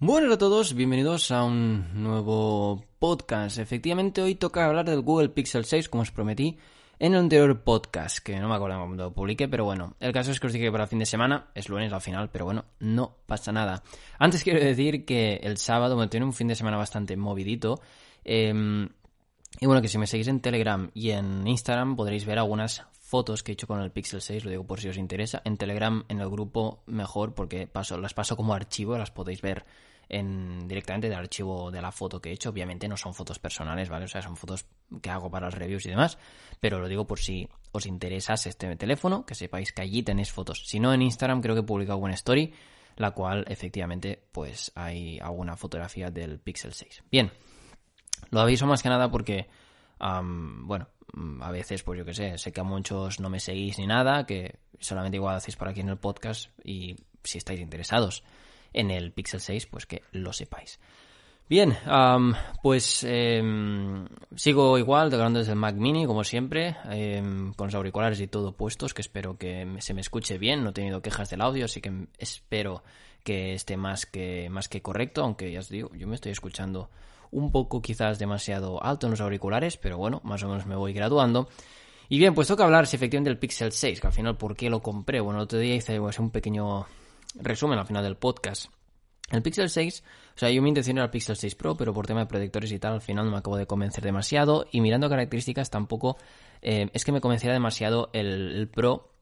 Buenas a todos, bienvenidos a un nuevo podcast. Efectivamente, hoy toca hablar del Google Pixel 6, como os prometí en el anterior podcast, que no me acuerdo cuándo lo publiqué, pero bueno, el caso es que os dije que para el fin de semana, es lunes al final, pero bueno, no pasa nada. Antes quiero decir que el sábado me tiene un fin de semana bastante movidito. Em, y bueno, que si me seguís en Telegram y en Instagram podréis ver algunas fotos que he hecho con el Pixel 6, lo digo por si os interesa. En Telegram, en el grupo, mejor, porque paso, las paso como archivo, las podéis ver en, directamente del archivo de la foto que he hecho. Obviamente no son fotos personales, ¿vale? O sea, son fotos que hago para los reviews y demás. Pero lo digo por si os interesa este teléfono, que sepáis que allí tenéis fotos. Si no, en Instagram creo que he publicado una story, la cual efectivamente pues hay alguna fotografía del Pixel 6. Bien, lo aviso más que nada porque, bueno, a veces, pues yo que sé, sé que a muchos no me seguís ni nada, que solamente igual hacéis por aquí en el podcast y si estáis interesados en el Pixel 6, pues que lo sepáis. Bien, pues em, sigo igual, grabando desde el Mac Mini, como siempre, em, con los auriculares y todo puestos, que espero que se me escuche bien, no he tenido quejas del audio, así que espero que esté más que, más que correcto, aunque ya os digo, yo me estoy escuchando un poco quizás demasiado alto en los auriculares, pero bueno, más o menos me voy graduando. Y bien, pues toca hablar si efectivamente del Pixel 6, que al final, ¿por qué lo compré? Bueno, el otro día hice pues, un pequeño resumen al final del podcast. El Pixel 6, o sea, yo mi intención era el Pixel 6 Pro, pero por tema de protectores y tal, al final no me acabo de convencer demasiado. Y mirando características, tampoco eh, es que me convenciera demasiado el Pro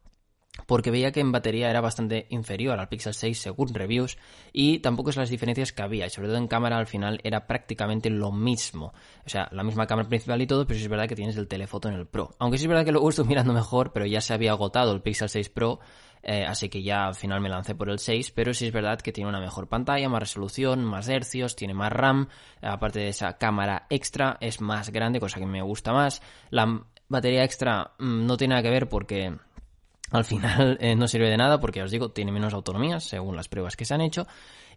porque veía que en batería era bastante inferior al Pixel 6 según reviews y tampoco es las diferencias que había y sobre todo en cámara al final era prácticamente lo mismo. O sea la misma cámara principal y todo pero es verdad que tienes el telefoto en el Pro. Aunque sí es verdad que lo estoy mirando mejor pero ya se había agotado el Pixel 6 Pro eh, así que ya al final me lancé por el 6 pero sí es verdad que tiene una mejor pantalla más resolución más hercios tiene más RAM aparte de esa cámara extra es más grande cosa que me gusta más. La batería extra mm, no tiene nada que ver porque al final eh, no sirve de nada porque, os digo, tiene menos autonomía según las pruebas que se han hecho.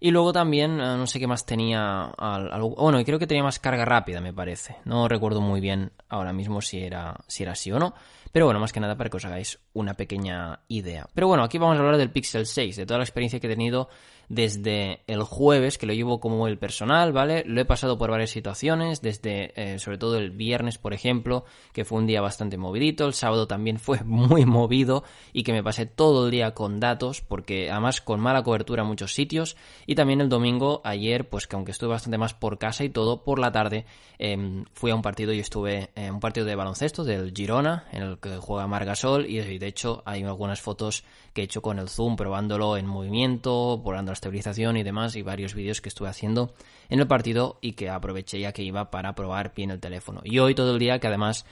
Y luego también, eh, no sé qué más tenía. Algo, bueno, creo que tenía más carga rápida, me parece. No recuerdo muy bien ahora mismo si era, si era así o no. Pero bueno, más que nada para que os hagáis una pequeña idea. Pero bueno, aquí vamos a hablar del Pixel 6, de toda la experiencia que he tenido desde el jueves, que lo llevo como el personal, ¿vale? Lo he pasado por varias situaciones, desde eh, sobre todo el viernes, por ejemplo, que fue un día bastante movidito, el sábado también fue muy movido y que me pasé todo el día con datos, porque además con mala cobertura en muchos sitios, y también el domingo, ayer, pues que aunque estuve bastante más por casa y todo, por la tarde em, fui a un partido y estuve en un partido de baloncesto del Girona, en el que juega Margasol, y de hecho hay algunas fotos que he hecho con el zoom, probándolo en movimiento, probando la estabilización y demás, y varios vídeos que estuve haciendo en el partido y que aproveché ya que iba para probar bien el teléfono. Y hoy todo el día, que además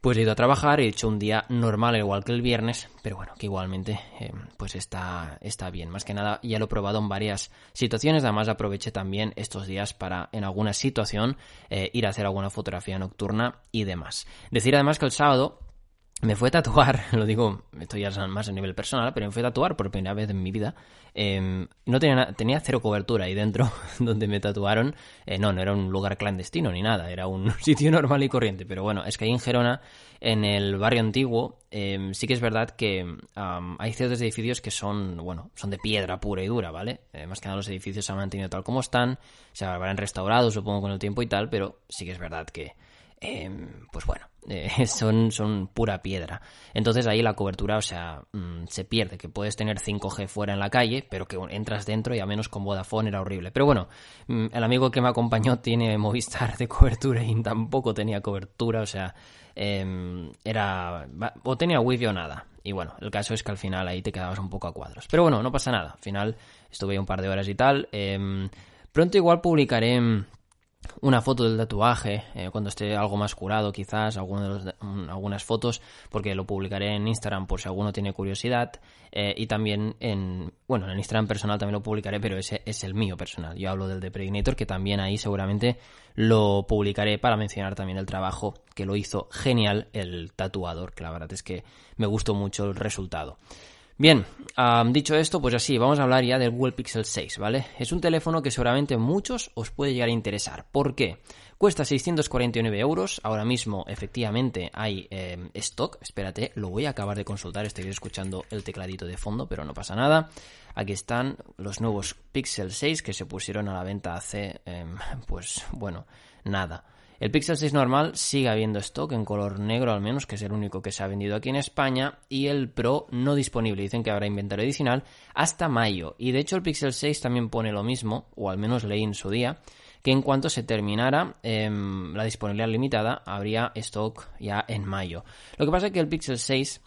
pues he ido a trabajar, he hecho un día normal igual que el viernes, pero bueno, que igualmente eh, pues está, está bien. Más que nada ya lo he probado en varias situaciones, además aproveché también estos días para en alguna situación eh, ir a hacer alguna fotografía nocturna y demás. Decir además que el sábado me fue a tatuar, lo digo, estoy ya más a nivel personal, pero me fue a tatuar por primera vez en mi vida. Em, no tenía, tenía cero cobertura ahí dentro donde me tatuaron. Eh, no, no era un lugar clandestino ni nada, era un sitio normal y corriente. Pero bueno, es que ahí en Gerona, en el barrio antiguo, em, sí que es verdad que hay ciertos edificios que son, bueno, son de piedra pura y dura, ¿vale? Eh, más que nada los edificios se han mantenido tal como están, se habrán restaurado, supongo, con el tiempo y tal, pero sí que es verdad que, em, pues bueno eh, son, son pura piedra. Entonces ahí la cobertura, o sea, mm, se pierde, que puedes tener 5G fuera en la calle, pero que entras dentro y a menos con Vodafone era horrible. Pero bueno, mm, el amigo que me acompañó tiene Movistar de cobertura y tampoco tenía cobertura, o sea, em, era... o tenía wifi o nada. Y bueno, el caso es que al final ahí te quedabas un poco a cuadros. Pero bueno, no pasa nada. Al final estuve un par de horas y tal. Em, pronto igual publicaré una foto del tatuaje eh, cuando esté algo más curado quizás alguno de los, algunas fotos porque lo publicaré en Instagram por si alguno tiene curiosidad eh, y también en bueno en el Instagram personal también lo publicaré pero ese es el mío personal. Yo hablo del de Pregnator que también ahí seguramente lo publicaré para mencionar también el trabajo que lo hizo genial el tatuador que la verdad es que me gustó mucho el resultado Bien, dicho esto, pues así, vamos a hablar ya del Google Pixel 6, ¿vale? Es un teléfono que seguramente muchos os puede llegar a interesar. ¿Por qué? Cuesta 649 euros, ahora mismo efectivamente hay em, stock, espérate, lo voy a acabar de consultar, estoy escuchando el tecladito de fondo, pero no pasa nada. Aquí están los nuevos Pixel 6 que se pusieron a la venta hace, em, pues bueno, nada. El Pixel 6 normal sigue habiendo stock en color negro al menos, que es el único que se ha vendido aquí en España, y el Pro no disponible, dicen que habrá inventario adicional hasta mayo. Y de hecho el Pixel 6 también pone lo mismo, o al menos leí en su día, que en cuanto se terminara em, la disponibilidad limitada, habría stock ya en mayo. Lo que pasa es que el Pixel 6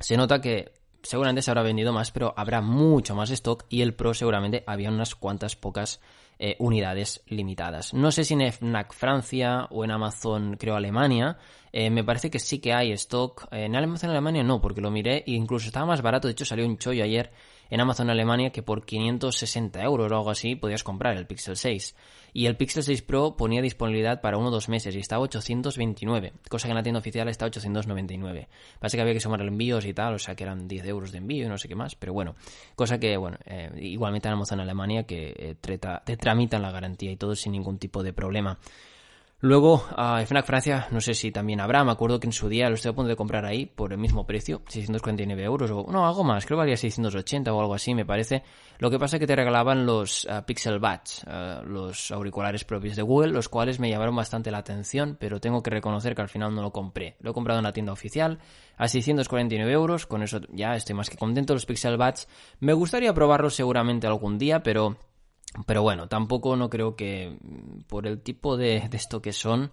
se nota que seguramente se habrá vendido más, pero habrá mucho más stock y el Pro seguramente había unas cuantas pocas eh, unidades limitadas. No sé si en FNAC Francia o en Amazon, creo, Alemania, eh, me parece que sí que hay stock. En Amazon Alemania no, porque lo miré e incluso estaba más barato. De hecho, salió un chollo ayer en Amazon Alemania que por 560 euros o algo así podías comprar el Pixel 6. Y el Pixel 6 Pro ponía disponibilidad para uno o dos meses y estaba 829, cosa que en la tienda oficial está 899. Parece que había que sumar envíos y tal, o sea que eran 10 euros de envío y no sé qué más, pero bueno, cosa que, bueno, eh, igualmente en Amazon Alemania que eh, te tramitan la garantía y todo sin ningún tipo de problema. Luego, a FNAC Francia, no sé si también habrá, me acuerdo que en su día lo estoy a punto de comprar ahí por el mismo precio, 649 euros, o no, algo más, creo que valía 680 o algo así, me parece. Lo que pasa es que te regalaban los ah, Pixel Buds, ah, los auriculares propios de Google, los cuales me llamaron bastante la atención, pero tengo que reconocer que al final no lo compré. Lo he comprado en la tienda oficial a 649 euros, con eso ya estoy más que contento. Los Pixel Buds, me gustaría probarlos seguramente algún día, pero pero bueno, tampoco no creo que mm, por el tipo de, esto que son,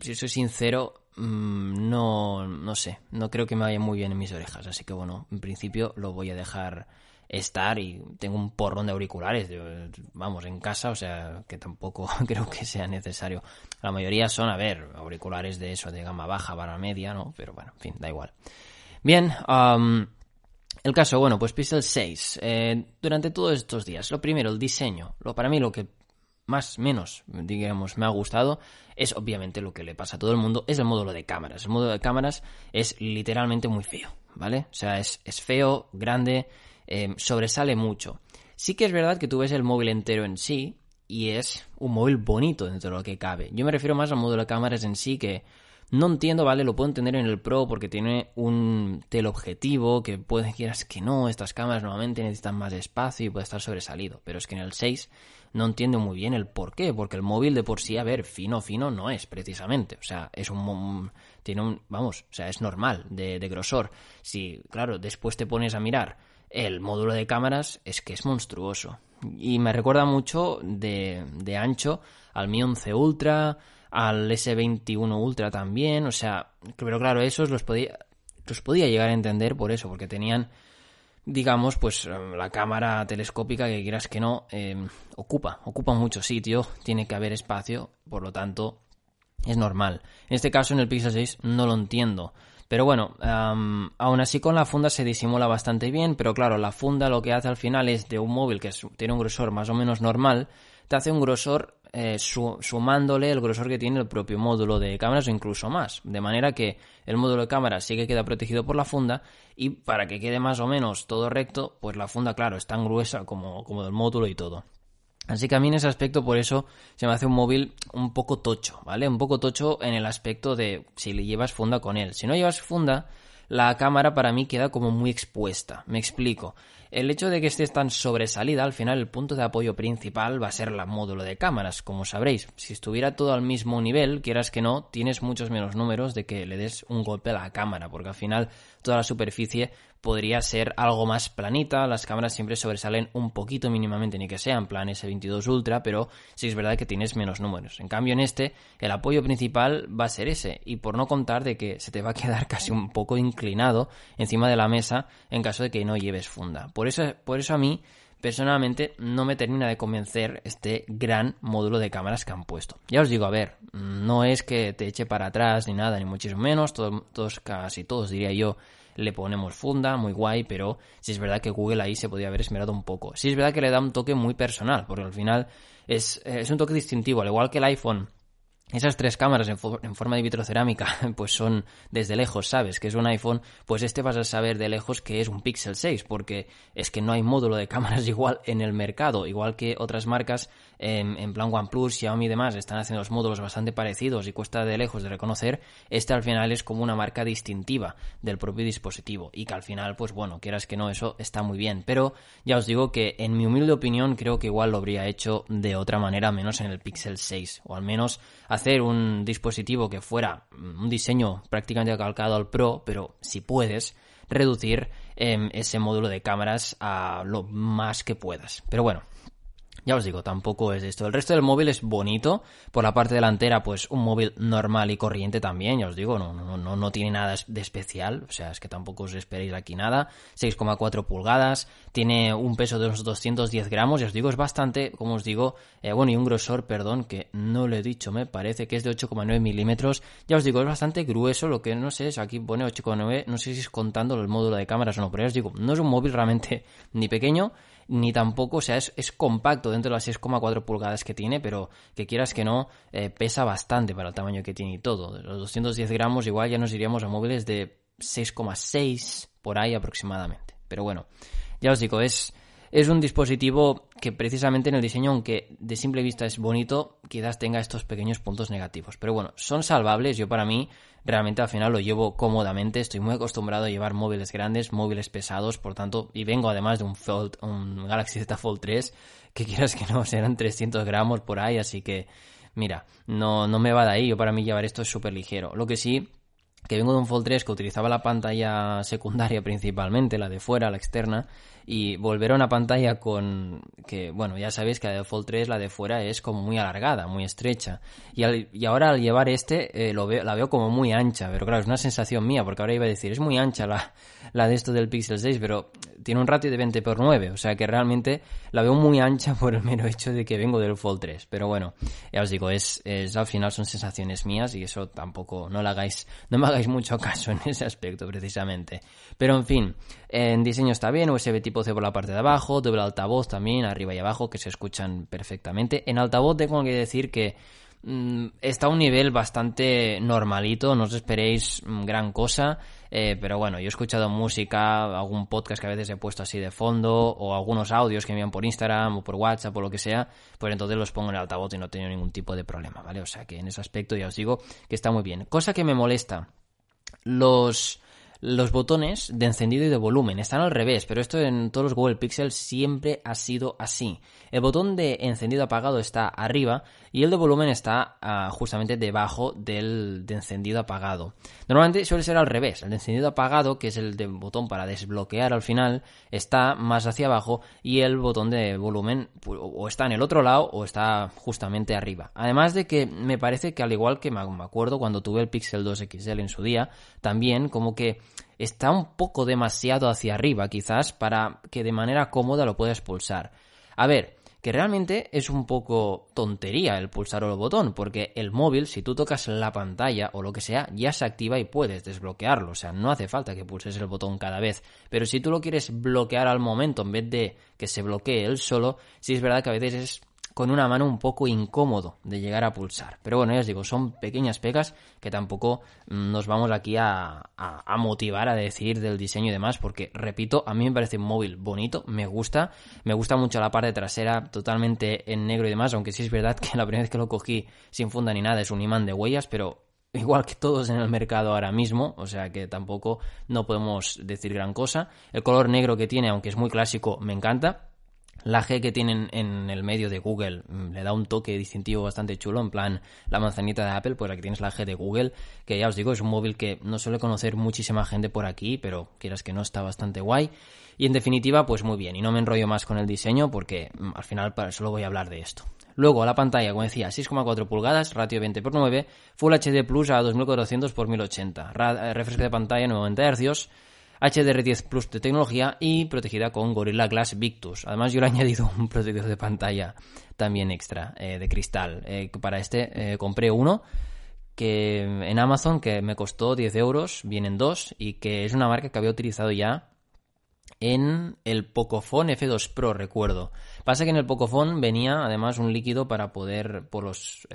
si soy sincero, mm, no, no sé, no creo que me vaya muy bien en mis orejas. Así que bueno, en principio lo voy a dejar estar y tengo un porrón de auriculares, vamos, en casa, o sea, que tampoco creo que sea necesario. La mayoría son, a ver, auriculares de eso, de gama baja, para media, ¿no? Pero bueno, en fin, da igual. Bien, el caso, bueno, pues Pixel 6. Eh, durante todos estos días, lo primero, el diseño. Lo, para mí lo que más menos, digamos, me ha gustado es obviamente lo que le pasa a todo el mundo, es el módulo de cámaras. El módulo de cámaras es literalmente muy feo, ¿vale? O sea, es, feo, grande, eh, sobresale mucho. Sí que es verdad que tú ves el móvil entero en sí y es un móvil bonito dentro de lo que cabe. Yo me refiero más al módulo de cámaras en sí que no entiendo, ¿vale? Lo puedo entender en el Pro porque tiene un teleobjetivo que puede quieras que no, estas cámaras normalmente necesitan más espacio y puede estar sobresalido, pero es que en el 6 no entiendo muy bien el por qué, porque el móvil de por sí, a ver, fino, fino no es precisamente, o sea, es un, tiene un, vamos, o sea, es normal de, de grosor. Si, claro, después te pones a mirar el módulo de cámaras, es que es monstruoso. Y me recuerda mucho de, de ancho al Mi 11 Ultra, al S21 Ultra también, o sea, pero claro, esos los podía, los podía llegar a entender por eso, porque tenían, digamos, pues la cámara telescópica que quieras que no, em, ocupa, ocupa mucho sitio, tiene que haber espacio, por lo tanto, es normal. En este caso, en el Pixel 6, no lo entiendo. Pero bueno, aún así con la funda se disimula bastante bien, pero claro, la funda lo que hace al final es de un móvil que tiene un grosor más o menos normal, te hace un grosor eh, sumándole el grosor que tiene el propio módulo de cámaras o incluso más. De manera que el módulo de cámaras sí que queda protegido por la funda y para que quede más o menos todo recto, pues la funda, claro, es tan gruesa como, como del módulo y todo. Así que a mí en ese aspecto, por eso se me hace un móvil un poco tocho, ¿vale? Un poco tocho en el aspecto de si le llevas funda con él. Si no llevas funda, la cámara para mí queda como muy expuesta. Me explico. El hecho de que esté tan sobresalida, al final el punto de apoyo principal va a ser el módulo de cámaras, como sabréis. Si estuviera todo al mismo nivel, quieras que no, tienes muchos menos números de que le des un golpe a la cámara, porque al final toda la superficie podría ser algo más planita, las cámaras siempre sobresalen un poquito mínimamente, ni que sea en plan S22 Ultra, pero sí es verdad que tienes menos números. En cambio en este, el apoyo principal va a ser ese, y por no contar de que se te va a quedar casi un poco inclinado encima de la mesa en caso de que no lleves funda. Por eso, por eso a mí personalmente no me termina de convencer este gran módulo de cámaras que han puesto. Ya os digo, a ver, no es que te eche para atrás ni nada, ni muchísimo menos, todos, casi todos diría yo le ponemos funda, muy guay, pero si es verdad que Google ahí se podría haber esmerado un poco. Si es verdad que le da un toque muy personal, porque al final es, es un toque distintivo, al igual que el iPhone esas tres cámaras en, forma de vitrocerámica, pues son desde lejos, ¿sabes? Que es un iPhone, pues este vas a saber de lejos que es un Pixel 6, porque es que no hay módulo de cámaras igual en el mercado, igual que otras marcas en, plan OnePlus, Xiaomi y demás están haciendo los módulos bastante parecidos y cuesta de lejos de reconocer, este al final es como una marca distintiva del propio dispositivo y que al final, pues bueno, quieras que no, eso está muy bien, pero ya os digo que en mi humilde opinión creo que igual lo habría hecho de otra manera, menos en el Pixel 6, o al menos hacer un dispositivo que fuera un diseño prácticamente calcado al Pro, pero si puedes, reducir em, ese módulo de cámaras a lo más que puedas. Pero bueno, ya os digo, tampoco es esto. El resto del móvil es bonito. Por la parte delantera, pues un móvil normal y corriente también, ya os digo, no, no, no, no tiene nada de especial. O sea, es que tampoco os esperéis aquí nada. 6,4 pulgadas, tiene un peso de unos 210 gramos, ya os digo, es bastante, como os digo, eh, bueno, y un grosor, perdón, que no lo he dicho, me parece que es de 8,9 milímetros. Ya os digo, es bastante grueso, lo que no sé es, aquí pone 8,9, no sé si es contando el módulo de cámaras o no, pero ya os digo, no es un móvil realmente ni pequeño ni tampoco, o sea, es, compacto dentro de las 6,4 pulgadas que tiene, pero que quieras que no, eh, pesa bastante para el tamaño que tiene y todo. Los 210 gramos igual ya nos iríamos a móviles de 6,6 por ahí aproximadamente. Pero bueno, ya os digo, es, es un dispositivo que precisamente en el diseño, aunque de simple vista es bonito, quizás tenga estos pequeños puntos negativos. Pero bueno, son salvables. Yo para mí realmente al final lo llevo cómodamente. Estoy muy acostumbrado a llevar móviles grandes, móviles pesados, por tanto, y vengo además de un Fold, un Galaxy Z Fold 3, que quieras que no, serán 300 gramos por ahí, así que, mira, no, no me va de ahí. Yo para mí llevar esto es súper ligero. Lo que sí, que vengo de un Fold 3 que utilizaba la pantalla secundaria principalmente, la de fuera, la externa, y volver a una pantalla con que, bueno, ya sabéis que la de Fold 3, la de fuera es como muy alargada, muy estrecha. Y, y ahora al llevar este, eh, lo veo, la veo como muy ancha, pero claro, es una sensación mía, porque ahora iba a decir, es muy ancha la, la de esto del Pixel 6, pero tiene un ratio de 20 por 9, o sea que realmente la veo muy ancha por el mero hecho de que vengo del Fold 3. Pero bueno, ya os digo, es, es al final son sensaciones mías y eso tampoco, no la hagáis, no me hagáis mucho caso en ese aspecto precisamente. Pero en fin, en diseño está bien, USB tipo C por la parte de abajo, doble altavoz también, arriba y abajo, que se escuchan perfectamente. En altavoz tengo que decir que mm, está a un nivel bastante normalito, no os esperéis mm, gran cosa. Eh, pero bueno, yo he escuchado música, algún podcast que a veces he puesto así de fondo, o algunos audios que envían por Instagram o por WhatsApp o lo que sea, pues entonces los pongo en altavoz y no he tenido ningún tipo de problema, ¿vale? O sea que en ese aspecto ya os digo que está muy bien. Cosa que me molesta, los los botones de encendido y de volumen están al revés, pero esto en todos los Google Pixel siempre ha sido así. El botón de encendido apagado está arriba y el de volumen está ah, justamente debajo del de encendido apagado. Normalmente suele ser al revés. El de encendido apagado, que es el de botón para desbloquear al final, está más hacia abajo y el botón de volumen o está en el otro lado o está justamente arriba. Además de que me parece que al igual que me acuerdo cuando tuve el Pixel 2 XL en su día, también como que está un poco demasiado hacia arriba quizás para que de manera cómoda lo puedas pulsar. A ver, que realmente es un poco tontería el pulsar el botón, porque el móvil, si tú tocas la pantalla o lo que sea, ya se activa y puedes desbloquearlo, o sea, no hace falta que pulses el botón cada vez, pero si tú lo quieres bloquear al momento en vez de que se bloquee él solo, sí es verdad que a veces es con una mano un poco incómodo de llegar a pulsar. Pero bueno, ya os digo, son pequeñas pegas que tampoco mm, nos vamos aquí a, motivar a decir del diseño y demás, porque repito, a mí me parece un móvil bonito, me gusta, me gusta mucho la parte trasera totalmente en negro y demás, aunque sí es verdad que la primera vez que lo cogí sin funda ni nada es un imán de huellas, pero igual que todos en el mercado ahora mismo, o sea que tampoco no podemos decir gran cosa. El color negro que tiene, aunque es muy clásico, me encanta. La G que tienen en el medio de Google mm, le da un toque distintivo bastante chulo, en plan la manzanita de Apple, pues aquí tienes la G de Google, que ya os digo, es un móvil que no suele conocer muchísima gente por aquí, pero quieras que no está bastante guay. Y en definitiva, pues muy bien, y no me enrollo más con el diseño porque mm, al final solo voy a hablar de esto. Luego la pantalla, como decía, 6,4 pulgadas, ratio 20x9, Full HD Plus a 2400 x 1080, refresco de pantalla 90 Hz, HDR10 Plus de tecnología y protegida con Gorilla Glass Victus. Además yo le he añadido un protector de pantalla también extra eh, de cristal. Eh, para este eh, compré uno que en Amazon que me costó 10 euros, vienen dos y que es una marca que había utilizado ya en el Pocophone F2 Pro, recuerdo. Pasa que en el Pocophone venía además un líquido para poder, por los,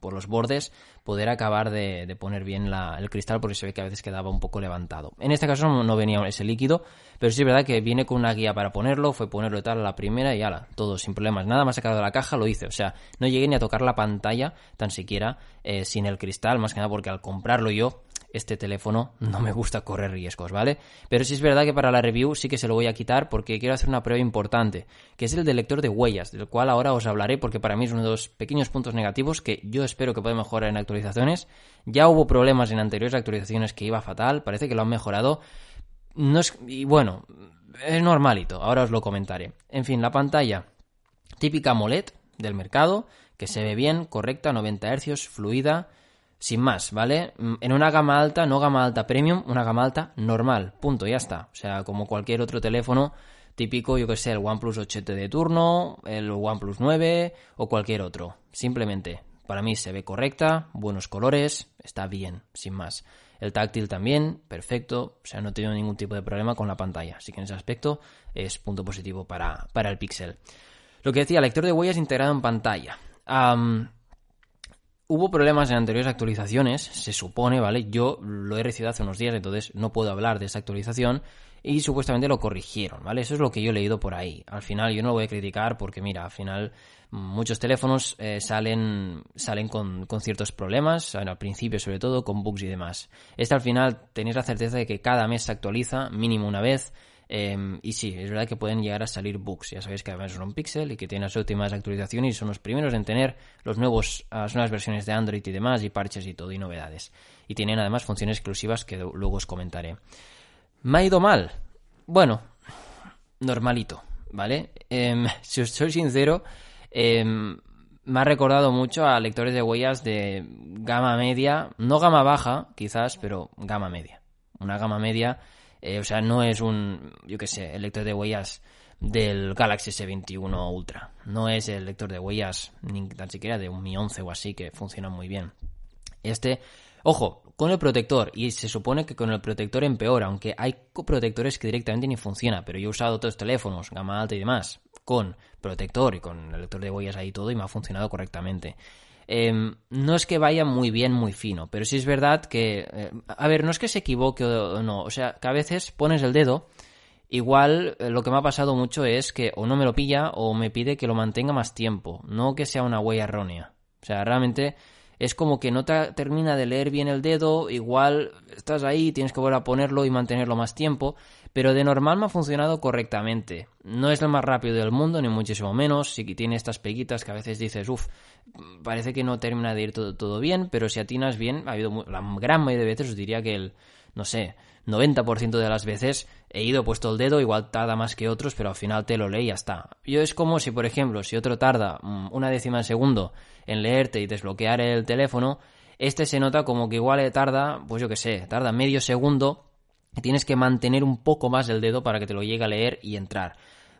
por los bordes, poder acabar de, poner bien el cristal porque se ve que a veces quedaba un poco levantado. En este caso no, venía ese líquido, pero sí es verdad que viene con una guía para ponerlo, fue ponerlo y tal a la primera y ala, todo sin problemas. Nada más sacado de la caja lo hice, o sea, no llegué ni a tocar la pantalla tan siquiera eh, sin el cristal, más que nada porque al comprarlo yo este teléfono no me gusta correr riesgos, ¿vale? Pero sí es verdad que para la review sí que se lo voy a quitar porque quiero hacer una prueba importante, que es el del lector de huellas, del cual ahora os hablaré porque para mí es uno de los pequeños puntos negativos que yo espero que pueda mejorar en actualizaciones. Ya hubo problemas en anteriores actualizaciones que iba fatal, parece que lo han mejorado. No es, y bueno, es normalito, ahora os lo comentaré. En fin, la pantalla típica AMOLED del mercado, que se ve bien, correcta, 90 Hz, fluida, sin más, ¿vale? Mm, en una gama alta, no gama alta premium, una gama alta normal, punto, ya está. O sea, como cualquier otro teléfono típico, yo que sé, el OnePlus 8 de turno, el OnePlus 9 o cualquier otro. Simplemente, para mí se ve correcta, buenos colores, está bien, sin más. El táctil también, perfecto, o sea, no he tenido ningún tipo de problema con la pantalla, así que en ese aspecto es punto positivo para, para el Pixel. Lo que decía, lector de huellas integrado en pantalla. Hubo problemas en anteriores actualizaciones, se supone, ¿vale? Yo lo he recibido hace unos días, entonces no puedo hablar de esa actualización y supuestamente lo corrigieron, ¿vale? Eso es lo que yo he leído por ahí. Al final yo no lo voy a criticar porque, mira, al final muchos teléfonos eh, salen, salen con, con, ciertos problemas, al principio sobre todo, con bugs y demás. Este al final tenéis la certeza de que cada mes se actualiza, mínimo una vez, Em, y sí, es verdad que pueden llegar a salir bugs. Ya sabéis que además son un Pixel y que tienen las últimas actualizaciones y son los primeros en tener los nuevos, las nuevas versiones de Android y demás, y parches y todo, y novedades. Y tienen además funciones exclusivas que luego os comentaré. ¿Me ha ido mal? Bueno, normalito, ¿vale? Em, si os soy sincero, em, me ha recordado mucho a lectores de huellas de gama media, no gama baja, quizás, pero gama media. Una gama media eh, o sea, no es un, yo qué sé, el lector de huellas del Galaxy S21 Ultra. No es el lector de huellas ni tan siquiera de un Mi 11 o así que funciona muy bien. Este, ojo, con el protector, y se supone que con el protector empeora, aunque hay protectores que directamente ni funciona, pero yo he usado otros teléfonos, gama alta y demás, con protector y con el lector de huellas ahí todo, y me ha funcionado correctamente. Em, no es que vaya muy bien, muy fino, pero sí es verdad que, eh, a ver, no es que se equivoque o no, o sea, que a veces pones el dedo, igual eh, lo que me ha pasado mucho es que o no me lo pilla o me pide que lo mantenga más tiempo, no que sea una huella errónea. O sea, realmente es como que no te termina de leer bien el dedo, igual estás ahí, tienes que volver a ponerlo y mantenerlo más tiempo, pero de normal me ha funcionado correctamente. No es el más rápido del mundo, ni muchísimo menos, sí que tiene estas peguitas que a veces dices, uff, parece que no termina de ir todo, todo bien, pero si atinas bien, ha habido la gran mayoría de veces, os diría que el, no sé, 90% de las veces he ido puesto el dedo, igual tarda más que otros, pero al final te lo lee y ya está. Yo es como si, por ejemplo, si otro tarda mm, una décima de segundo en leerte y desbloquear el teléfono, este se nota como que igual tarda, pues yo que sé, tarda medio segundo tienes que mantener un poco más el dedo para que te lo llegue a leer y entrar.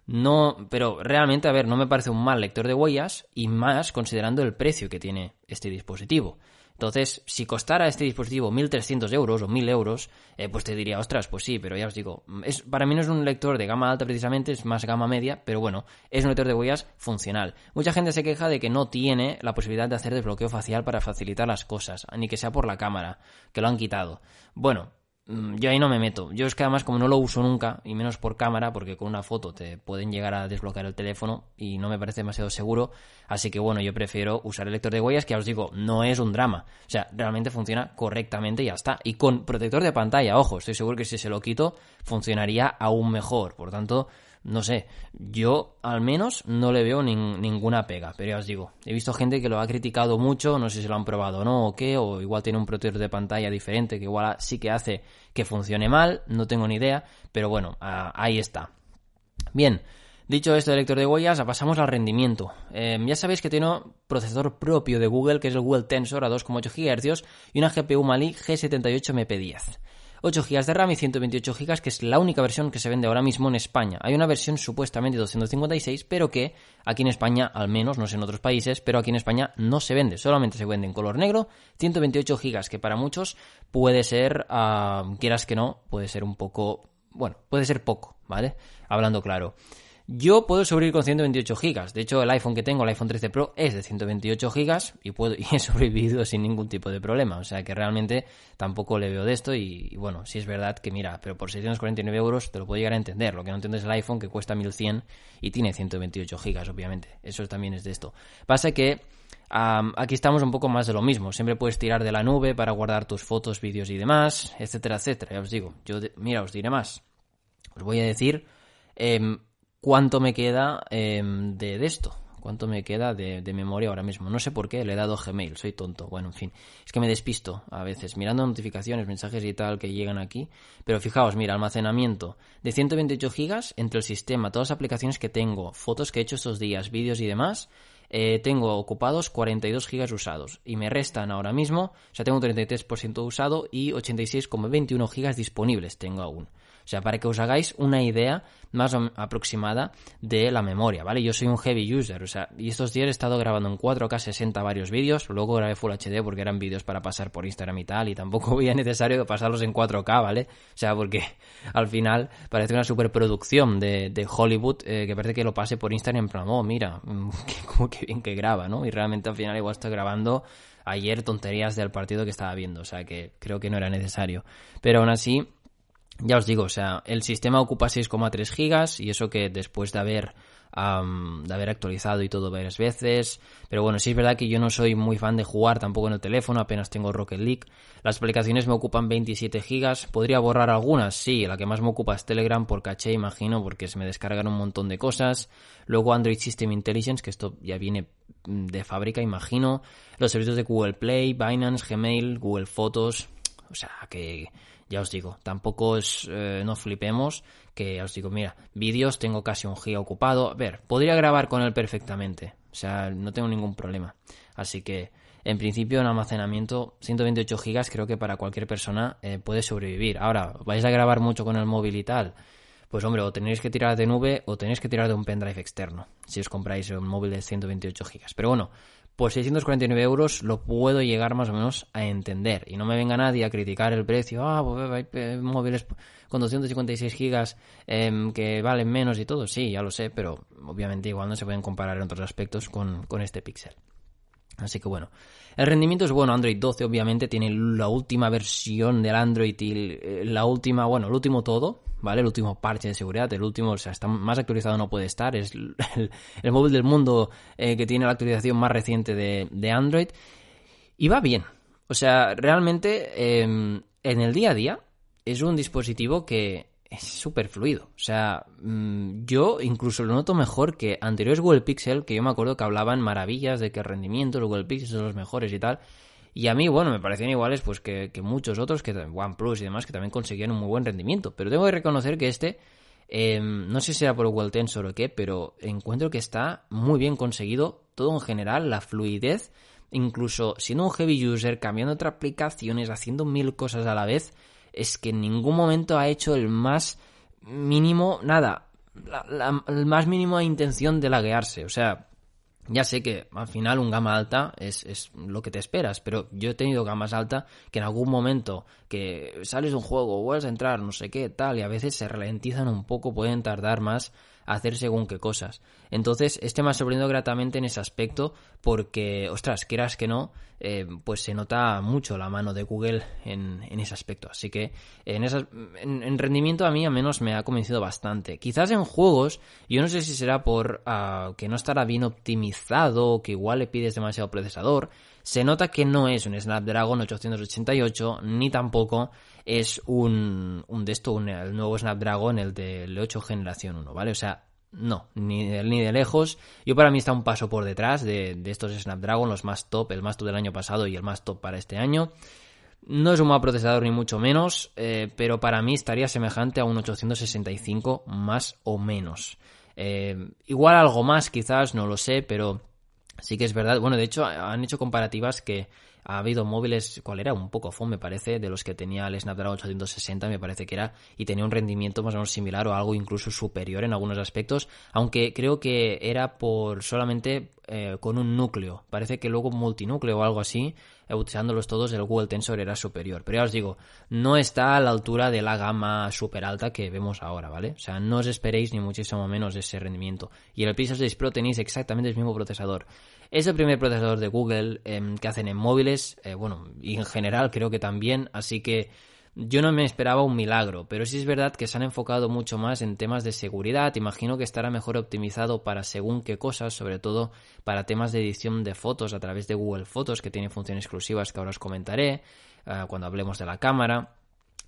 No, pero realmente, a ver, no me parece un mal lector de huellas y más considerando el precio que tiene este dispositivo. Entonces, si costara este dispositivo 1.300 euros o 1.000 euros, eh, pues te diría, ostras, pues sí, pero ya os digo, es, para mí no es un lector de gama alta precisamente, es más gama media, pero bueno, es un lector de huellas funcional. Mucha gente se queja de que no tiene la posibilidad de hacer desbloqueo facial para facilitar las cosas, ni que sea por la cámara, que lo han quitado. Bueno, Mm, yo ahí no me meto. Yo es que además como no lo uso nunca, y menos por cámara, porque con una foto te pueden llegar a desbloquear el teléfono y no me parece demasiado seguro, así que bueno, yo prefiero usar el lector de huellas, que ya os digo, no es un drama. O sea, realmente funciona correctamente y ya está. Y con protector de pantalla, ojo, estoy seguro que si se lo quito, funcionaría aún mejor. Por tanto, no sé, yo al menos no le veo ninguna pega, pero ya os digo, he visto gente que lo ha criticado mucho, no sé si lo han probado o no o qué, o igual tiene un protector de pantalla diferente que igual sí que hace que funcione mal, no tengo ni idea, pero bueno, ahí está. Bien, Dicho esto lector de huellas, pasamos al rendimiento. Em, ya sabéis que tiene un procesador propio de Google, que es el Google Tensor a 2,8 GHz, y una GPU Mali G78 MP10. 8 GB de RAM y 128 GB, que es la única versión que se vende ahora mismo en España. Hay una versión supuestamente 256, pero que aquí en España, al menos, no sé en otros países, pero aquí en España no se vende, solamente se vende en color negro, 128 GB, que para muchos puede ser, ah, quieras que no, puede ser un poco, bueno, puede ser poco, ¿vale? Hablando claro. Yo puedo sobrevivir con 128 GB. De hecho, el iPhone que tengo, el iPhone 13 Pro, es de 128 GB y, puedo, y he sobrevivido sin ningún tipo de problema. O sea que realmente tampoco le veo de esto. Y, bueno, si es verdad que, mira, pero por 649 euros te lo puedo llegar a entender. Lo que no entiendo es el iPhone que cuesta 1100 y tiene 128 GB, obviamente. Eso también es de esto. Pasa que aquí estamos un poco más de lo mismo. Siempre puedes tirar de la nube para guardar tus fotos, vídeos y demás, etcétera, etcétera. Ya os digo, yo, mira, os diré más. Os voy a decir. Em, cuánto me queda em, de, esto, cuánto me queda de, memoria ahora mismo. No sé por qué, le he dado Gmail, soy tonto. Bueno, en fin, es que me despisto a veces mirando notificaciones, mensajes y tal que llegan aquí. Pero fijaos, mira, almacenamiento de 128 gigas entre el sistema, todas las aplicaciones que tengo, fotos que he hecho estos días, vídeos y demás. Eh, tengo ocupados 42 gigas usados y me restan ahora mismo, o sea, tengo un 33% usado y 86,21 gigas disponibles tengo aún. O sea, para que os hagáis una idea más aproximada de la memoria, ¿vale? Yo soy un heavy user, o sea, y estos días he estado grabando en 4K 60 varios vídeos, luego grabé Full HD porque eran vídeos para pasar por Instagram y tal, y tampoco veía necesario pasarlos en 4K, ¿vale? O sea, porque al final parece una superproducción de, de Hollywood eh, que parece que lo pase por Instagram en plan, oh, mira, mm, como que bien que graba, ¿no? Y realmente al final igual estoy grabando ayer tonterías del partido que estaba viendo, o sea que creo que no era necesario. Pero aún así, ya os digo, o sea, el sistema ocupa 6,3 gigas y eso que después de haber, de haber actualizado y todo varias veces. Pero bueno, sí es verdad que yo no soy muy fan de jugar tampoco en el teléfono, apenas tengo Rocket League. Las aplicaciones me ocupan 27 gigas. ¿Podría borrar algunas? Sí, la que más me ocupa es Telegram por caché, imagino, porque se me descargan un montón de cosas. Luego Android System Intelligence, que esto ya viene mm, de fábrica, imagino. Los servicios de Google Play, Binance, Gmail, Google Fotos. O sea, que ya os digo, tampoco es, eh, no flipemos, que os digo, mira, vídeos tengo casi un giga ocupado. A ver, podría grabar con él perfectamente, o sea, no tengo ningún problema. Así que, en principio, en almacenamiento, 128 gigas creo que para cualquier persona eh, puede sobrevivir. Ahora, vais a grabar mucho con el móvil y tal. Pues hombre, o tenéis que tirar de nube o tenéis que tirar de un pendrive externo, si os compráis un móvil de 128 gigas. Pero bueno, por 649 euros lo puedo llegar más o menos a entender. Y no me venga nadie a criticar el precio. Ah, pues hay eh, móviles con 256 gigas em, que valen menos y todo. Sí, ya lo sé, pero obviamente igual no se pueden comparar en otros aspectos con, con este Pixel. Así que bueno, el rendimiento es bueno. Android 12 obviamente tiene la última versión del Android y eh, la última, bueno, el último todo, ¿vale? El último parche de seguridad, el último, o sea, está más actualizado no puede estar. Es el, móvil del mundo eh, que tiene la actualización más reciente de, Android. Y va bien. O sea, realmente em, en el día a día es un dispositivo que es súper fluido. O sea, mm, yo incluso lo noto mejor que anteriores Google Pixel, que yo me acuerdo que hablaban maravillas de que el rendimiento, los Google Pixel son los mejores y tal. Y a mí, bueno, me parecían iguales pues que, muchos otros, que OnePlus y demás, que también conseguían un muy buen rendimiento. Pero tengo que reconocer que este, em, no sé si sea por Google Tensor o qué, pero encuentro que está muy bien conseguido todo en general, la fluidez, incluso siendo un heavy user, cambiando otras aplicaciones, haciendo mil cosas a la vez es que en ningún momento ha hecho el más mínimo, nada, la, el más mínimo intención de laguearse. O sea, ya sé que al final un gama alta es, es, lo que te esperas, pero yo he tenido gamas alta que en algún momento que sales de un juego, vuelves a entrar, no sé qué, tal, y a veces se ralentizan un poco, pueden tardar más hacer según qué cosas. Entonces, este me ha sorprendido gratamente en ese aspecto porque, ostras, quieras que no, eh, pues se nota mucho la mano de Google en, ese aspecto. Así que en, esas, en, rendimiento a mí al menos me ha convencido bastante. Quizás en juegos, yo no sé si será por uh, que no estará bien optimizado que igual le pides demasiado procesador, se nota que no es un Snapdragon 888 ni tampoco es un, un de esto, el nuevo Snapdragon, el del 8 generación 1, ¿vale? O sea, no, ni de, ni de lejos. Yo para mí está un paso por detrás de, estos Snapdragon, los más top, el más top del año pasado y el más top para este año. No es un mal procesador ni mucho menos, eh, pero para mí estaría semejante a un 865 más o menos. Eh, igual algo más quizás, no lo sé, pero sí que es verdad. Bueno, de hecho han hecho comparativas que ha habido móviles, ¿cuál era? Un poco phone, me parece, de los que tenía el Snapdragon 860, me parece que era, y tenía un rendimiento más o menos similar o algo incluso superior en algunos aspectos, aunque creo que era por solamente eh, con un núcleo. Parece que luego multinúcleo o algo así, eh, utilizándolos todos, el Google Tensor era superior. Pero ya os digo, no está a la altura de la gama super alta que vemos ahora, ¿vale? O sea, no os esperéis ni muchísimo menos ese rendimiento. Y el Pixel 6 Pro tenéis exactamente el mismo procesador. Es el primer procesador de Google em, que hacen en móviles, eh, bueno, en general creo que también, así que yo no me esperaba un milagro, pero sí es verdad que se han enfocado mucho más en temas de seguridad. Imagino que estará mejor optimizado para según qué cosas, sobre todo para temas de edición de fotos a través de Google Fotos, que tiene funciones exclusivas que ahora os comentaré eh, cuando hablemos de la cámara.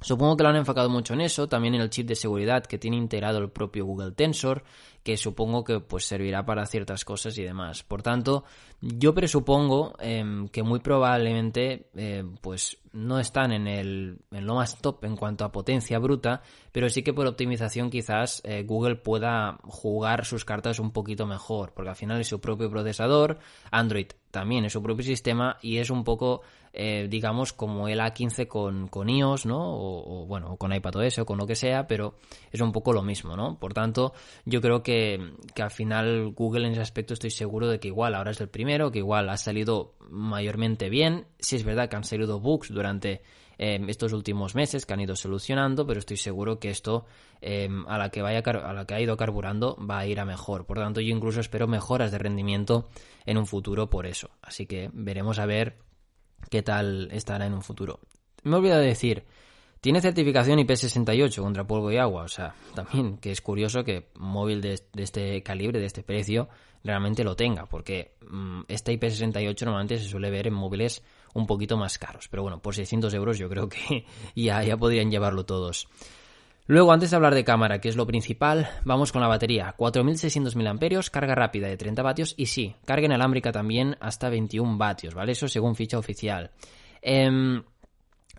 Supongo que lo han enfocado mucho en eso, también en el chip de seguridad que tiene integrado el propio Google Tensor, que supongo que pues servirá para ciertas cosas y demás. Por tanto, yo presupongo em, que muy probablemente eh, pues no están en, el, en lo más top en cuanto a potencia bruta, pero sí que por optimización quizás eh, Google pueda jugar sus cartas un poquito mejor, porque al final es su propio procesador, Android también es su propio sistema y es un poco, eh, digamos, como el A15 con, con iOS, ¿no? O, o bueno, con iPadOS o con lo que sea, pero es un poco lo mismo, ¿no? Por tanto, yo creo que, que al final Google en ese aspecto estoy seguro de que igual ahora es el primero, que igual ha salido mayormente bien. Si es verdad que han salido bugs durante eh, estos últimos meses que han ido solucionando, pero estoy seguro que esto eh, a la que vaya a la que ha ido carburando va a ir a mejor. Por tanto, yo incluso espero mejoras de rendimiento en un futuro por eso. Así que veremos a ver qué tal estará en un futuro. Me he olvidado de decir, tiene certificación IP68 contra polvo y agua, o sea, también que es curioso que un móvil de, este calibre, de este precio, realmente lo tenga, porque mm, esta IP68 normalmente se suele ver en móviles un poquito más caros, pero bueno, por 600 euros yo creo que ya, ya podrían llevarlo todos. Luego, antes de hablar de cámara, que es lo principal, vamos con la batería. 4600 mAh, carga rápida de 30 vatios y sí, carga inalámbrica también hasta 21 vatios, ¿vale? Eso según ficha oficial. Eh,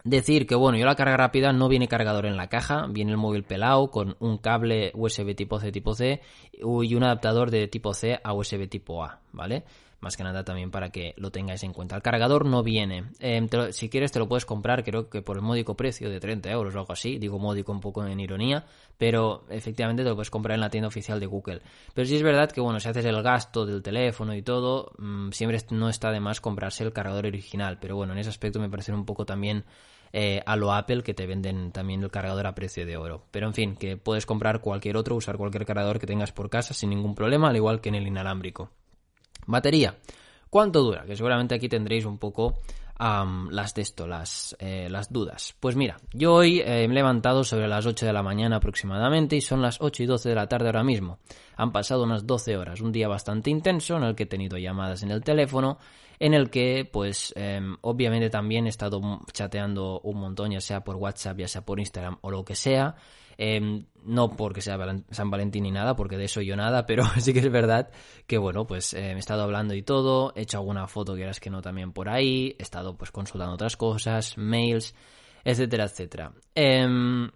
Decir que, bueno, yo la carga rápida no viene cargador en la caja, viene el móvil pelado con un cable USB tipo C tipo C y un adaptador de tipo C a USB tipo A, ¿vale? Más que nada también para que lo tengáis en cuenta. El cargador no viene. Em, si quieres te lo puedes comprar, creo que por el módico precio de 30 euros o algo así. Digo módico un poco en ironía, pero efectivamente te lo puedes comprar en la tienda oficial de Google. Pero sí es verdad que, bueno, si haces el gasto del teléfono y todo, mm, siempre no está de más comprarse el cargador original. Pero bueno, en ese aspecto me parece un poco también eh, a lo Apple que te venden también el cargador a precio de oro. Pero en fin, que puedes comprar cualquier otro, usar cualquier cargador que tengas por casa sin ningún problema, al igual que en el inalámbrico. Batería. ¿Cuánto dura? Que seguramente aquí tendréis un poco las de esto, las, eh, las dudas. Pues mira, yo hoy eh, me he levantado sobre las 8 de la mañana aproximadamente y son las 8 y 12 de la tarde ahora mismo. Han pasado unas 12 horas, un día bastante intenso en el que he tenido llamadas en el teléfono, en el que pues em, obviamente también he estado chateando un montón, ya sea por WhatsApp, ya sea por Instagram o lo que sea. Em, no porque sea San Valentín ni nada, porque de eso yo nada, pero sí que es verdad que, bueno, pues eh, he estado hablando y todo, he hecho alguna foto que eras que no también por ahí, he estado pues consultando otras cosas, mails, etcétera, etcétera. Em,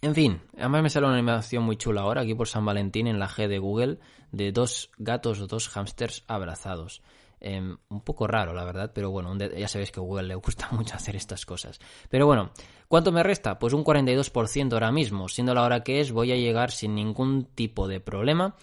en fin, además me sale una animación muy chula ahora aquí por San Valentín en la G de Google de dos gatos o dos hámsters abrazados. Em, un poco raro, la verdad, pero bueno, ya sabéis que a Google le gusta mucho hacer estas cosas. Pero bueno, ¿cuánto me resta? Pues un 42% ahora mismo. Siendo la hora que es, voy a llegar sin ningún tipo de problema.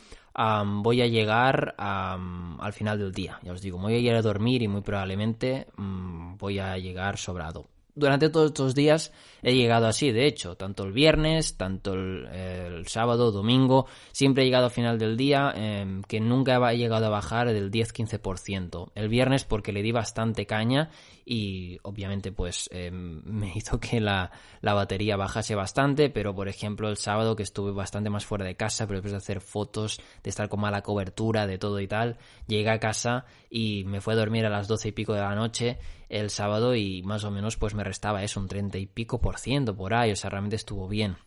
voy a llegar al final del día. Ya os digo, voy a ir a dormir y muy probablemente mm, voy a llegar sobrado durante todos estos días he llegado así, de hecho, tanto el viernes, tanto el, sábado, domingo, siempre he llegado a final del día em, que nunca he llegado a bajar del 10-15%. El viernes porque le di bastante caña y obviamente pues em, me hizo que la, la, batería bajase bastante, pero por ejemplo el sábado que estuve bastante más fuera de casa, pero después de hacer fotos, de estar con mala cobertura, de todo y tal, llegué a casa y me fui a dormir a las 12 y pico de la noche el sábado y más o menos pues me restaba eso, un 30 y pico por ciento por ahí, o sea, realmente estuvo bien.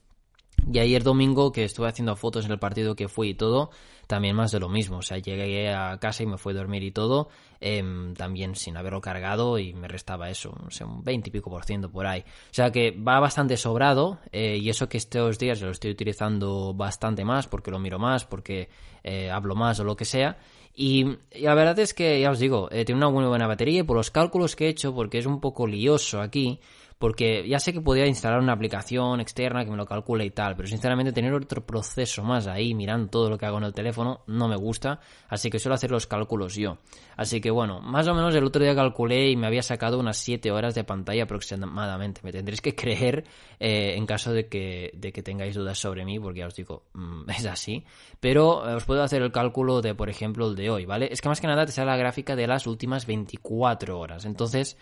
Y ayer domingo que estuve haciendo fotos en el partido que fui y todo, también más de lo mismo. O sea, llegué a casa y me fui a dormir y todo, em, también sin haberlo cargado y me restaba eso, o sea, un 20 y pico por ciento por ahí. O sea que va bastante sobrado eh, y eso que estos días lo estoy utilizando bastante más porque lo miro más, porque eh, hablo más o lo que sea Y, la verdad es que, ya os digo, eh, tiene una muy buena batería y por los cálculos que he hecho, porque es un poco lioso aquí, porque ya sé que podría instalar una aplicación externa que me lo calcule y tal, pero sinceramente tener otro proceso más ahí mirando todo lo que hago en el teléfono no me gusta, así que suelo hacer los cálculos yo. Así que bueno, más o menos el otro día calculé y me había sacado unas 7 horas de pantalla aproximadamente. Me tendréis que creer eh, en caso de que, de que tengáis dudas sobre mí, porque ya os digo, mm, es así. Pero eh, os puedo hacer el cálculo de, por ejemplo, el de hoy, ¿vale? Es que más que nada te sale la gráfica de las últimas 24 horas. Entonces,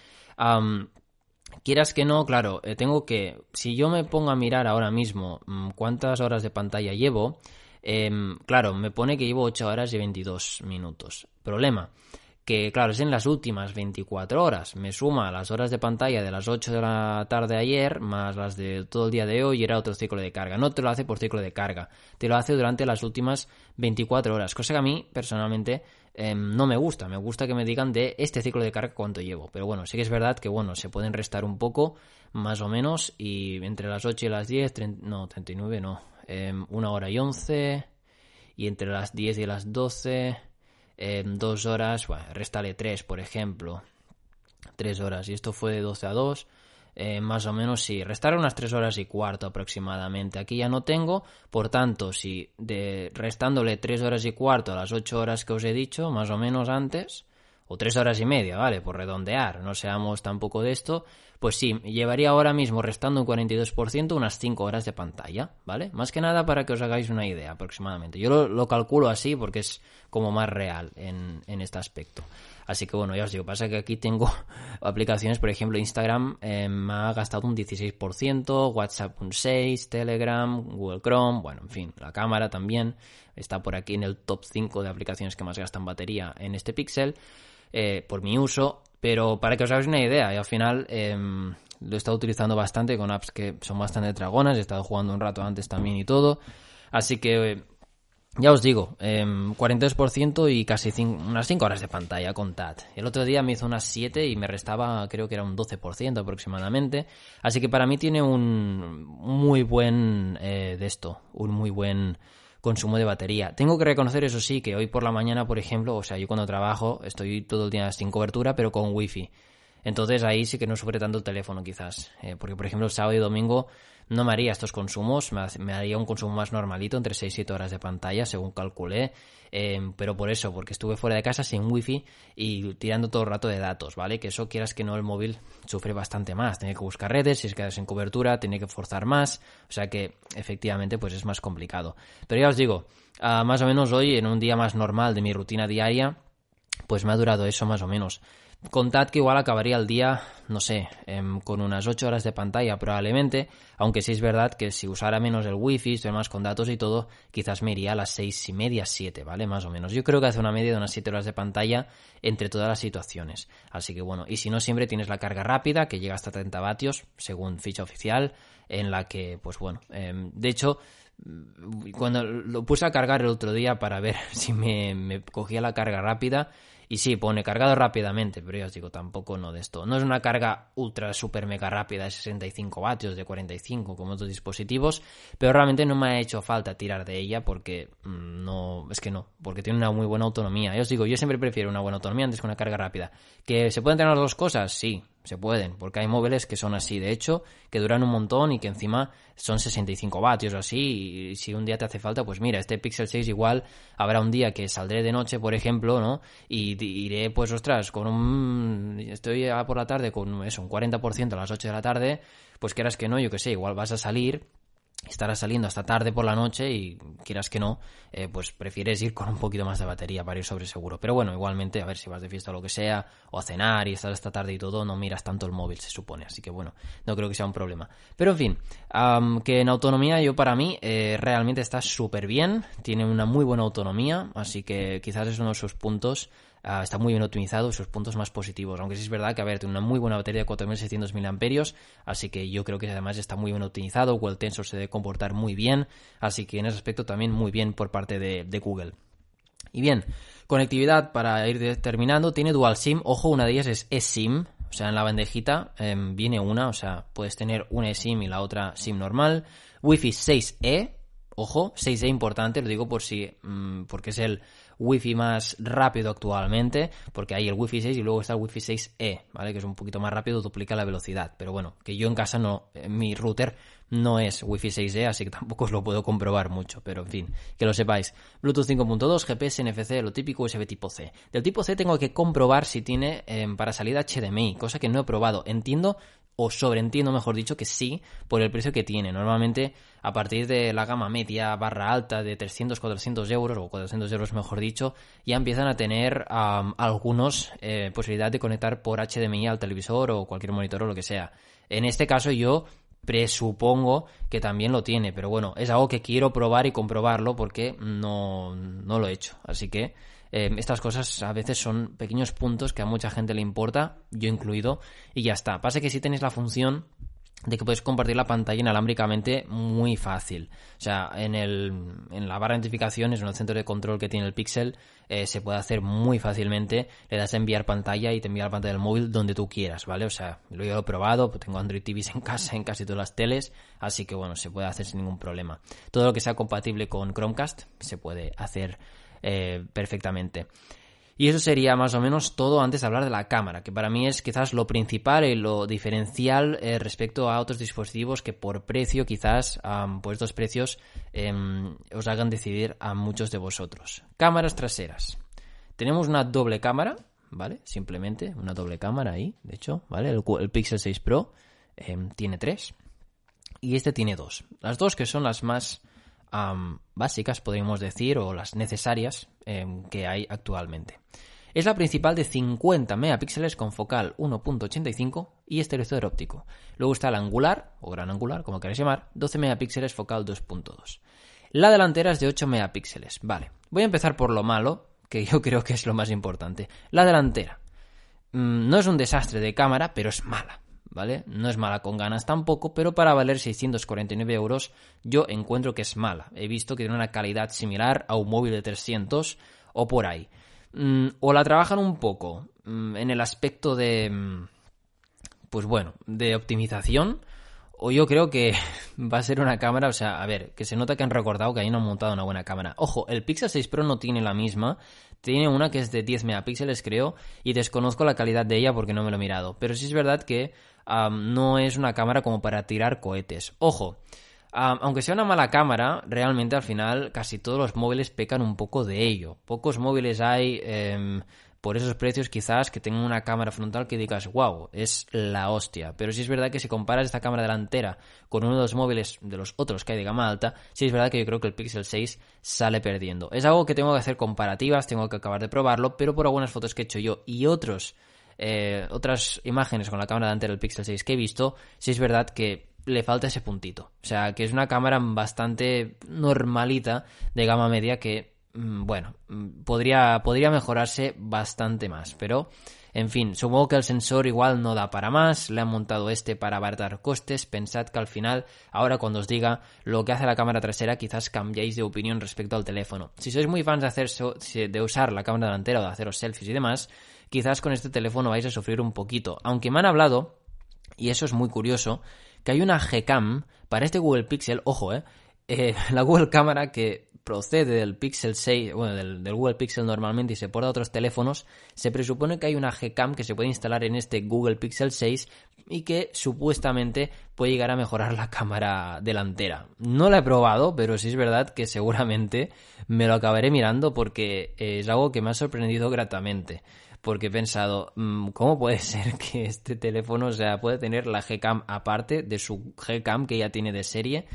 quieras que no, claro, eh, tengo que, si yo me pongo a mirar ahora mismo mm, cuántas horas de pantalla llevo, em, claro, me pone que llevo 8 horas y 22 minutos. Problema, que claro, es en las últimas 24 horas. Me suma las horas de pantalla de las 8 de la tarde ayer, más las de todo el día de hoy, y era otro ciclo de carga. No te lo hace por ciclo de carga, te lo hace durante las últimas 24 horas, cosa que a mí, personalmente, Em, no me gusta. Me gusta que me digan de este ciclo de carga cuánto llevo. Pero bueno, sí que es verdad que bueno, se pueden restar un poco, más o menos, y entre las 8 y las 10, no, 39 no, eh, una hora y 11, y entre las 10 y las 12, eh, dos horas, bueno, restale 3, por ejemplo. 3 horas, y esto fue de 12 a 2, eh, más o menos sí, restar unas 3 horas y cuarto aproximadamente. Aquí ya no tengo, por tanto, si de, restándole 3 horas y cuarto a las 8 horas que os he dicho, más o menos antes, o 3 horas y media, ¿vale? Por redondear, no seamos tampoco de esto, pues sí, llevaría ahora mismo restando un 42% unas 5 horas de pantalla, ¿vale? Más que nada para que os hagáis una idea aproximadamente. Yo lo, calculo así porque es como más real en, en este aspecto. Así que bueno, ya os digo, pasa que aquí tengo aplicaciones, por ejemplo, Instagram eh, me ha gastado un 16%, WhatsApp un 6%, Telegram, Google Chrome, bueno, en fin, la cámara también está por aquí en el top 5 de aplicaciones que más gastan batería en este Pixel, eh, por mi uso, pero para que os hagáis una idea, y al final em, lo he estado utilizando bastante con apps que son bastante dragonas, he estado jugando un rato antes también y todo, así que ya os digo, eh, 42% y casi unas 5 horas de pantalla con TAT. El otro día me hizo unas 7 y me restaba, creo que era un 12% aproximadamente. Así que para mí tiene un muy buen eh, de esto, un muy buen consumo de batería. Tengo que reconocer, eso sí, que hoy por la mañana, por ejemplo, o sea, yo cuando trabajo estoy todo el día sin cobertura, pero con wifi. Entonces ahí sí que no sufre tanto el teléfono quizás. Eh, porque por ejemplo sábado y domingo no me haría estos consumos, me, haría un consumo más normalito, entre 6 y 7 horas de pantalla, según calculé, em, pero por eso, porque estuve fuera de casa sin wifi y tirando todo el rato de datos, ¿vale? Que eso quieras que no, el móvil sufre bastante más, tiene que buscar redes, si es que sin cobertura, tiene que forzar más, o sea que efectivamente pues es más complicado. Pero ya os digo, ah, más o menos hoy, en un día más normal de mi rutina diaria, pues me ha durado eso más o menos. Contad que igual acabaría el día, no sé, em, con unas 8 horas de pantalla probablemente, aunque sí es verdad que si usara menos el wifi, estoy más con datos y todo, quizás me iría a las 6 y media, 7, ¿vale? Más o menos. Yo creo que hace una media de unas 7 horas de pantalla entre todas las situaciones. Así que bueno, y si no, siempre tienes la carga rápida, que llega hasta 30 vatios, según ficha oficial, en la que, pues bueno, em, de hecho, cuando lo puse a cargar el otro día para ver si me, me cogía la carga rápida, y sí, pone cargado rápidamente, pero ya os digo, tampoco no de esto. No es una carga ultra super mega rápida de 65 vatios, de 45 como otros dispositivos, pero realmente no me ha hecho falta tirar de ella porque mm, no, es que no, porque tiene una muy buena autonomía. Ya os digo, yo siempre prefiero una buena autonomía antes que una carga rápida. ¿Que se pueden tener dos cosas? Sí, se pueden, porque hay móviles que son así, de hecho, que duran un montón y que encima son 65 vatios o así, y si un día te hace falta, pues mira, este Pixel 6 igual habrá un día que saldré de noche, por ejemplo, ¿no? Y iré, pues, ostras, con un... estoy por la tarde con eso, un 40% a las 8 de la tarde, pues quieras que no, yo que sé, igual vas a salir estarás saliendo hasta tarde por la noche y quieras que no, eh, pues prefieres ir con un poquito más de batería para ir sobre seguro. Pero bueno, igualmente, a ver si vas de fiesta o lo que sea, o a cenar y estás hasta tarde y todo, no miras tanto el móvil, se supone. Así que bueno, no creo que sea un problema. Pero en fin, que en autonomía yo para mí eh, realmente está súper bien, tiene una muy buena autonomía, así que quizás es uno de sus puntos Ah, está muy bien optimizado, sus puntos más positivos. Aunque sí es verdad que, a ver, tiene una muy buena batería de 4600 mAh, así que yo creo que además está muy bien optimizado. Google Tensor se debe comportar muy bien, así que en ese aspecto también muy bien por parte de, Google. Y bien, conectividad para ir terminando, tiene Dual SIM, ojo, una de ellas es eSIM, o sea, en la bandejita em, viene una, o sea, puedes tener una eSIM y la otra SIM normal. Wi-Fi 6E, ojo, 6E importante, lo digo por si, mm, porque es el wifi más rápido actualmente, porque hay el wifi 6 y luego está el wifi 6E, ¿vale? Que es un poquito más rápido, duplica la velocidad. Pero bueno, que yo en casa no, mi router no es Wi-Fi 6E, así que tampoco os lo puedo comprobar mucho, pero en fin, que lo sepáis. Bluetooth 5.2, GPS, NFC, lo típico USB tipo C. Del tipo C tengo que comprobar si tiene em, para salida HDMI, cosa que no he probado. Entiendo o sobreentiendo, mejor dicho, que sí, por el precio que tiene. Normalmente, a partir de la gama media barra alta de 300, 400 euros, o 400 euros mejor dicho, ya empiezan a tener algunos eh, posibilidad de conectar por HDMI al televisor o cualquier monitor o lo que sea. En este caso yo presupongo que también lo tiene, pero bueno, es algo que quiero probar y comprobarlo porque no, no lo he hecho. Así que eh, estas cosas a veces son pequeños puntos que a mucha gente le importa, yo incluido, y ya está. Pasa que si tenéis la función de que puedes compartir la pantalla inalámbricamente muy fácil. O sea, en, el, en la barra de notificaciones, en el centro de control que tiene el Pixel, eh, se puede hacer muy fácilmente. Le das a enviar pantalla y te envía la pantalla del móvil donde tú quieras, ¿vale? O sea, lo he probado, tengo Android TVs en casa, en casi todas las teles, así que bueno, se puede hacer sin ningún problema. Todo lo que sea compatible con Chromecast se puede hacer eh, perfectamente. Y eso sería más o menos todo antes de hablar de la cámara, que para mí es quizás lo principal y lo diferencial eh, respecto a otros dispositivos que por precio quizás, pues estos precios em, os hagan decidir a muchos de vosotros. Cámaras traseras. Tenemos una doble cámara, ¿vale? Simplemente una doble cámara ahí, de hecho, ¿vale? El, Pixel 6 Pro em, tiene tres y este tiene dos. Las dos que son las más básicas, podríamos decir, o las necesarias em, que hay actualmente. Es la principal de 50 megapíxeles con focal 1.85 y estereoizador óptico. Luego está la angular, o gran angular, como queráis llamar, 12 megapíxeles focal 2.2. La delantera es de 8 megapíxeles. Vale, voy a empezar por lo malo, que yo creo que es lo más importante. La delantera. Mm, no es un desastre de cámara, pero es mala. ¿Vale? No es mala con ganas tampoco, pero para valer 649 euros yo encuentro que es mala. He visto que tiene una calidad similar a un móvil de 300 o por ahí. Mm, o la trabajan un poco mm, en el aspecto de, mm, pues bueno, de optimización. O yo creo que va a ser una cámara, o sea, a ver, que se nota que han recordado que ahí no han montado una buena cámara. Ojo, el Pixel 6 Pro no tiene la misma, tiene una que es de 10 megapíxeles creo, y desconozco la calidad de ella porque no me lo he mirado. Pero sí es verdad que no es una cámara como para tirar cohetes. Ojo, aunque sea una mala cámara, realmente al final casi todos los móviles pecan un poco de ello. Pocos móviles hay em, por esos precios quizás que tengan una cámara frontal que digas, wow, es la hostia. Pero sí es verdad que si comparas esta cámara delantera con uno de los móviles de los otros que hay de gama alta, sí es verdad que yo creo que el Pixel 6 sale perdiendo. Es algo que tengo que hacer comparativas, tengo que acabar de probarlo, pero por algunas fotos que he hecho yo y otros eh, otras imágenes con la cámara delantera del Pixel 6 que he visto, sí es verdad que le falta ese puntito. O sea, que es una cámara bastante normalita de gama media que, mm, bueno, mm, podría, podría mejorarse bastante más. Pero, en fin, supongo que el sensor igual no da para más. Le han montado este para abaratar costes. Pensad que al final, ahora cuando os diga lo que hace la cámara trasera, quizás cambiéis de opinión respecto al teléfono. Si sois muy fans de, hacer de usar la cámara delantera o de haceros selfies y demás, quizás con este teléfono vais a sufrir un poquito. Aunque me han hablado, y eso es muy curioso, que hay una Gcam para este Google Pixel, ojo, eh, eh la Google Cámara que procede del Pixel 6, bueno, del, Google Pixel normalmente y se porta a otros teléfonos, se presupone que hay una Gcam que se puede instalar en este Google Pixel 6 y que supuestamente puede llegar a mejorar la cámara delantera. No la he probado, pero sí es verdad que seguramente me lo acabaré mirando porque es algo que me ha sorprendido gratamente porque he pensado, mm, ¿cómo puede ser que este teléfono, o sea, puede tener la Gcam aparte de su Gcam que ya tiene de serie,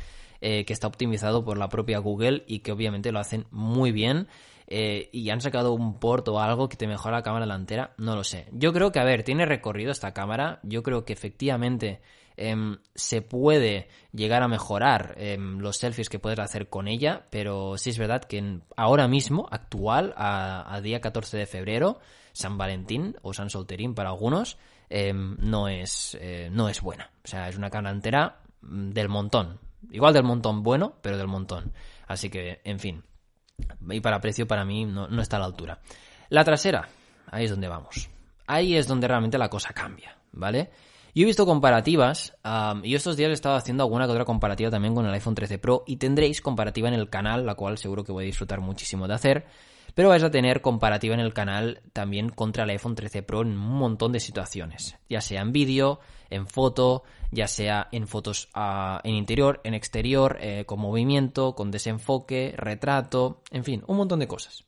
eh, que está optimizado por la propia Google y que obviamente lo hacen muy bien? Eh, y han sacado un port o algo que te mejora la cámara delantera, no lo sé. Yo creo que, a ver, tiene recorrido esta cámara, yo creo que efectivamente em, se puede llegar a mejorar em, los selfies que puedes hacer con ella, pero sí es verdad que ahora mismo, actual, a, día 14 de febrero, San Valentín o San Solterín para algunos, em, no, es, eh, no es buena. O sea, es una cámara entera mm, del montón. Igual del montón bueno, pero del montón. Así que, en fin. Y para precio, para mí, no, no está a la altura. La trasera, ahí es donde vamos. Ahí es donde realmente la cosa cambia, ¿vale? Yo he visto comparativas y estos días he estado haciendo alguna que otra comparativa también con el iPhone 13 Pro y tendréis comparativa en el canal, la cual seguro que voy a disfrutar muchísimo de hacer. Pero vais a tener comparativa en el canal también contra el iPhone 13 Pro en un montón de situaciones, ya sea en vídeo, en foto, ya sea en fotos ah, en interior, en exterior, eh, con movimiento, con desenfoque, retrato, en fin, un montón de cosas.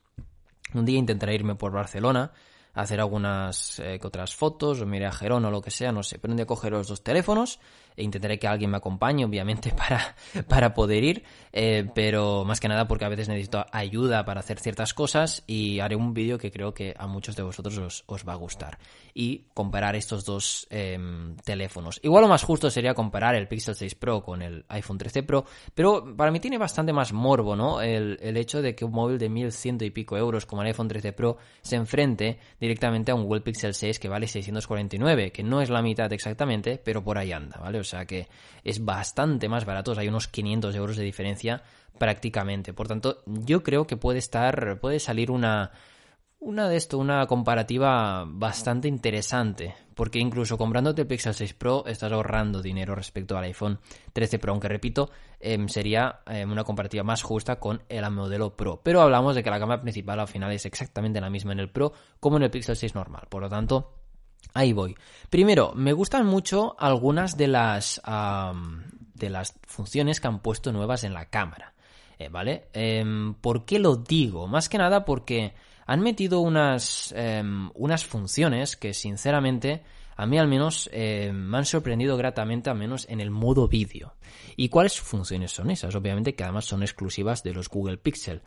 Un día intentaré irme por Barcelona hacer algunas eh, otras fotos, o miré a Gerón o lo que sea, no sé, pero un día coger los dos teléfonos intentaré que alguien me acompañe, obviamente, para, para poder ir, eh, pero más que nada porque a veces necesito ayuda para hacer ciertas cosas y haré un vídeo que creo que a muchos de vosotros os, os va a gustar. Y comparar estos dos em, teléfonos. Igual lo más justo sería comparar el Pixel 6 Pro con el iPhone 13 Pro, pero para mí tiene bastante más morbo, ¿no? El, el hecho de que un móvil de 1100 y pico euros como el iPhone 13 Pro se enfrente directamente a un Google Pixel 6 que vale 649, que no es la mitad exactamente, pero por ahí anda, ¿vale? Sea que es bastante más barato, hay unos 500 euros de diferencia prácticamente. Por tanto, yo creo que puede estar, puede salir una, una de esto, una comparativa bastante interesante, porque incluso comprándote el Pixel 6 Pro estás ahorrando dinero respecto al iPhone 13 Pro, aunque repito, em, sería em, una comparativa más justa con el modelo Pro. Pero hablamos de que la cámara principal al final es exactamente la misma en el Pro como en el Pixel 6 normal, por lo tanto, ahí voy. Primero, me gustan mucho algunas de las, de las funciones que han puesto nuevas en la cámara. Eh, ¿Vale? Em, ¿Por qué lo digo? Más que nada porque han metido unas, em, unas funciones que sinceramente a mí al menos em, me han sorprendido gratamente, al menos en el modo vídeo. ¿Y cuáles funciones son esas? Obviamente que además son exclusivas de los Google Pixel.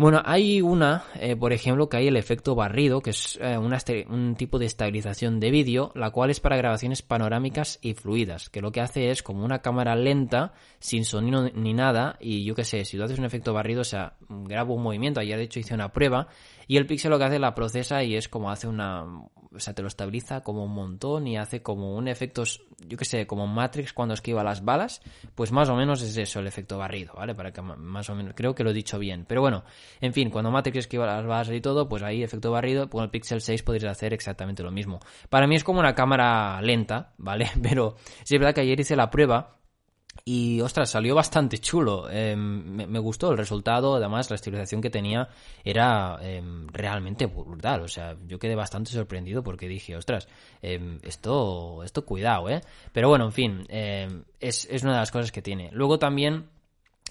Bueno, hay una, eh, por ejemplo, que hay el efecto barrido, que es eh, un tipo de estabilización de vídeo, la cual es para grabaciones panorámicas y fluidas, que lo que hace es como una cámara lenta, sin sonido ni nada, y yo qué sé, si tú haces un efecto barrido, o sea, grabo un movimiento, ayer de hecho hice una prueba, y el pixel lo que hace la procesa y es como hace una, o sea, te lo estabiliza como un montón y hace como un efecto, yo qué sé, como Matrix cuando esquiva las balas, pues más o menos es eso el efecto barrido, ¿vale? Para que más o menos, creo que lo he dicho bien, pero bueno, en fin, cuando Matrix esquiva las balas y todo, pues ahí efecto barrido, con el Pixel 6 podrías hacer exactamente lo mismo. Para mí es como una cámara lenta, ¿vale? Pero sí es verdad que ayer hice la prueba y ostras, salió bastante chulo. Em, me, gustó el resultado. Además, la estilización que tenía era em, realmente brutal. O sea, yo quedé bastante sorprendido porque dije, ostras, em, esto, esto cuidado, ¿eh? Pero bueno, en fin, es, es una de las cosas que tiene. Luego también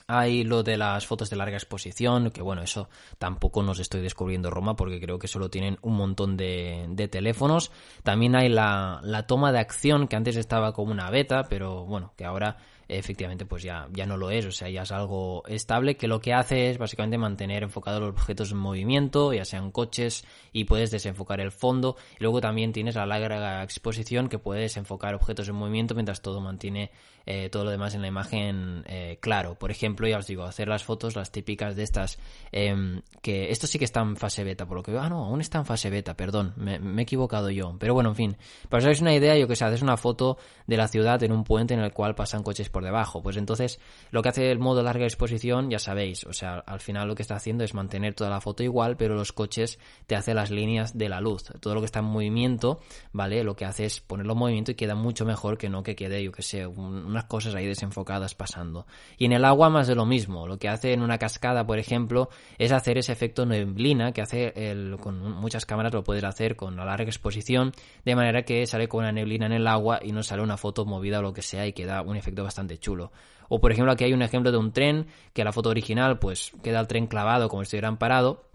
hay lo de las fotos de larga exposición, que bueno, eso tampoco nos estoy descubriendo Roma porque creo que solo tienen un montón de, teléfonos. También hay la, la, toma de acción que antes estaba como una beta, pero bueno, que ahora efectivamente pues ya, ya no lo es, o sea, ya es algo estable que lo que hace es básicamente mantener enfocados los objetos en movimiento, ya sean coches, y puedes desenfocar el fondo. Y luego también tienes la larga exposición que puedes enfocar objetos en movimiento mientras todo mantiene eh, todo lo demás en la imagen eh, claro. Por ejemplo, ya os digo, hacer las fotos, las típicas de estas, em, que esto sí que está en fase beta, por lo que veo, ah, no, aún está en fase beta, perdón, me, he equivocado yo. Pero bueno, en fin, para os hagáis una idea, yo que sé, haces una foto de la ciudad en un puente en el cual pasan coches por debajo. Pues entonces, lo que hace el modo larga exposición, ya sabéis, o sea, al final lo que está haciendo es mantener toda la foto igual, pero los coches te hace las líneas de la luz. Todo lo que está en movimiento, ¿vale? Lo que hace es ponerlo en movimiento y queda mucho mejor que no que quede, yo que sé, una cosas ahí desenfocadas pasando. Y en el agua más de lo mismo. Lo que hace en una cascada, por ejemplo, es hacer ese efecto neblina que hace con muchas cámaras lo puedes hacer con la larga exposición, de manera que sale con una neblina en el agua y no sale una foto movida o lo que sea y queda un efecto bastante chulo. O por ejemplo aquí hay un ejemplo de un tren que la foto original pues queda el tren clavado como si estuvieran parado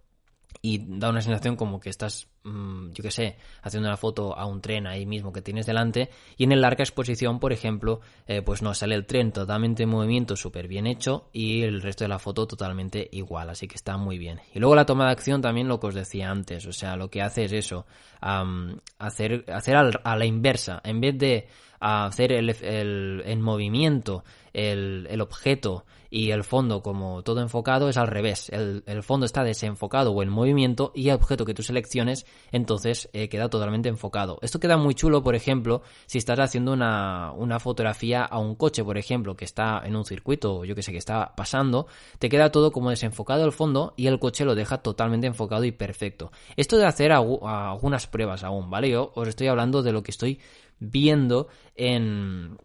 y da una sensación como que estás, yo qué sé, haciendo una foto a un tren ahí mismo que tienes delante y en el larga exposición, por ejemplo, eh, pues no sale el tren totalmente en movimiento, súper bien hecho y el resto de la foto totalmente igual, así que está muy bien. Y luego la toma de acción también lo que os decía antes, o sea, lo que hace es eso, hacer, hacer a la inversa, en vez de hacer el, el, en movimiento el, el objeto y el fondo como todo enfocado es al revés. El, fondo está desenfocado o en movimiento y el objeto que tú selecciones entonces eh, queda totalmente enfocado. Esto queda muy chulo, por ejemplo, si estás haciendo una, una fotografía a un coche, por ejemplo, que está en un circuito o yo que sé que está pasando, te queda todo como desenfocado el fondo y el coche lo deja totalmente enfocado y perfecto. Esto de hacer algunas pruebas aún, ¿vale? Yo os estoy hablando de lo que estoy viendo en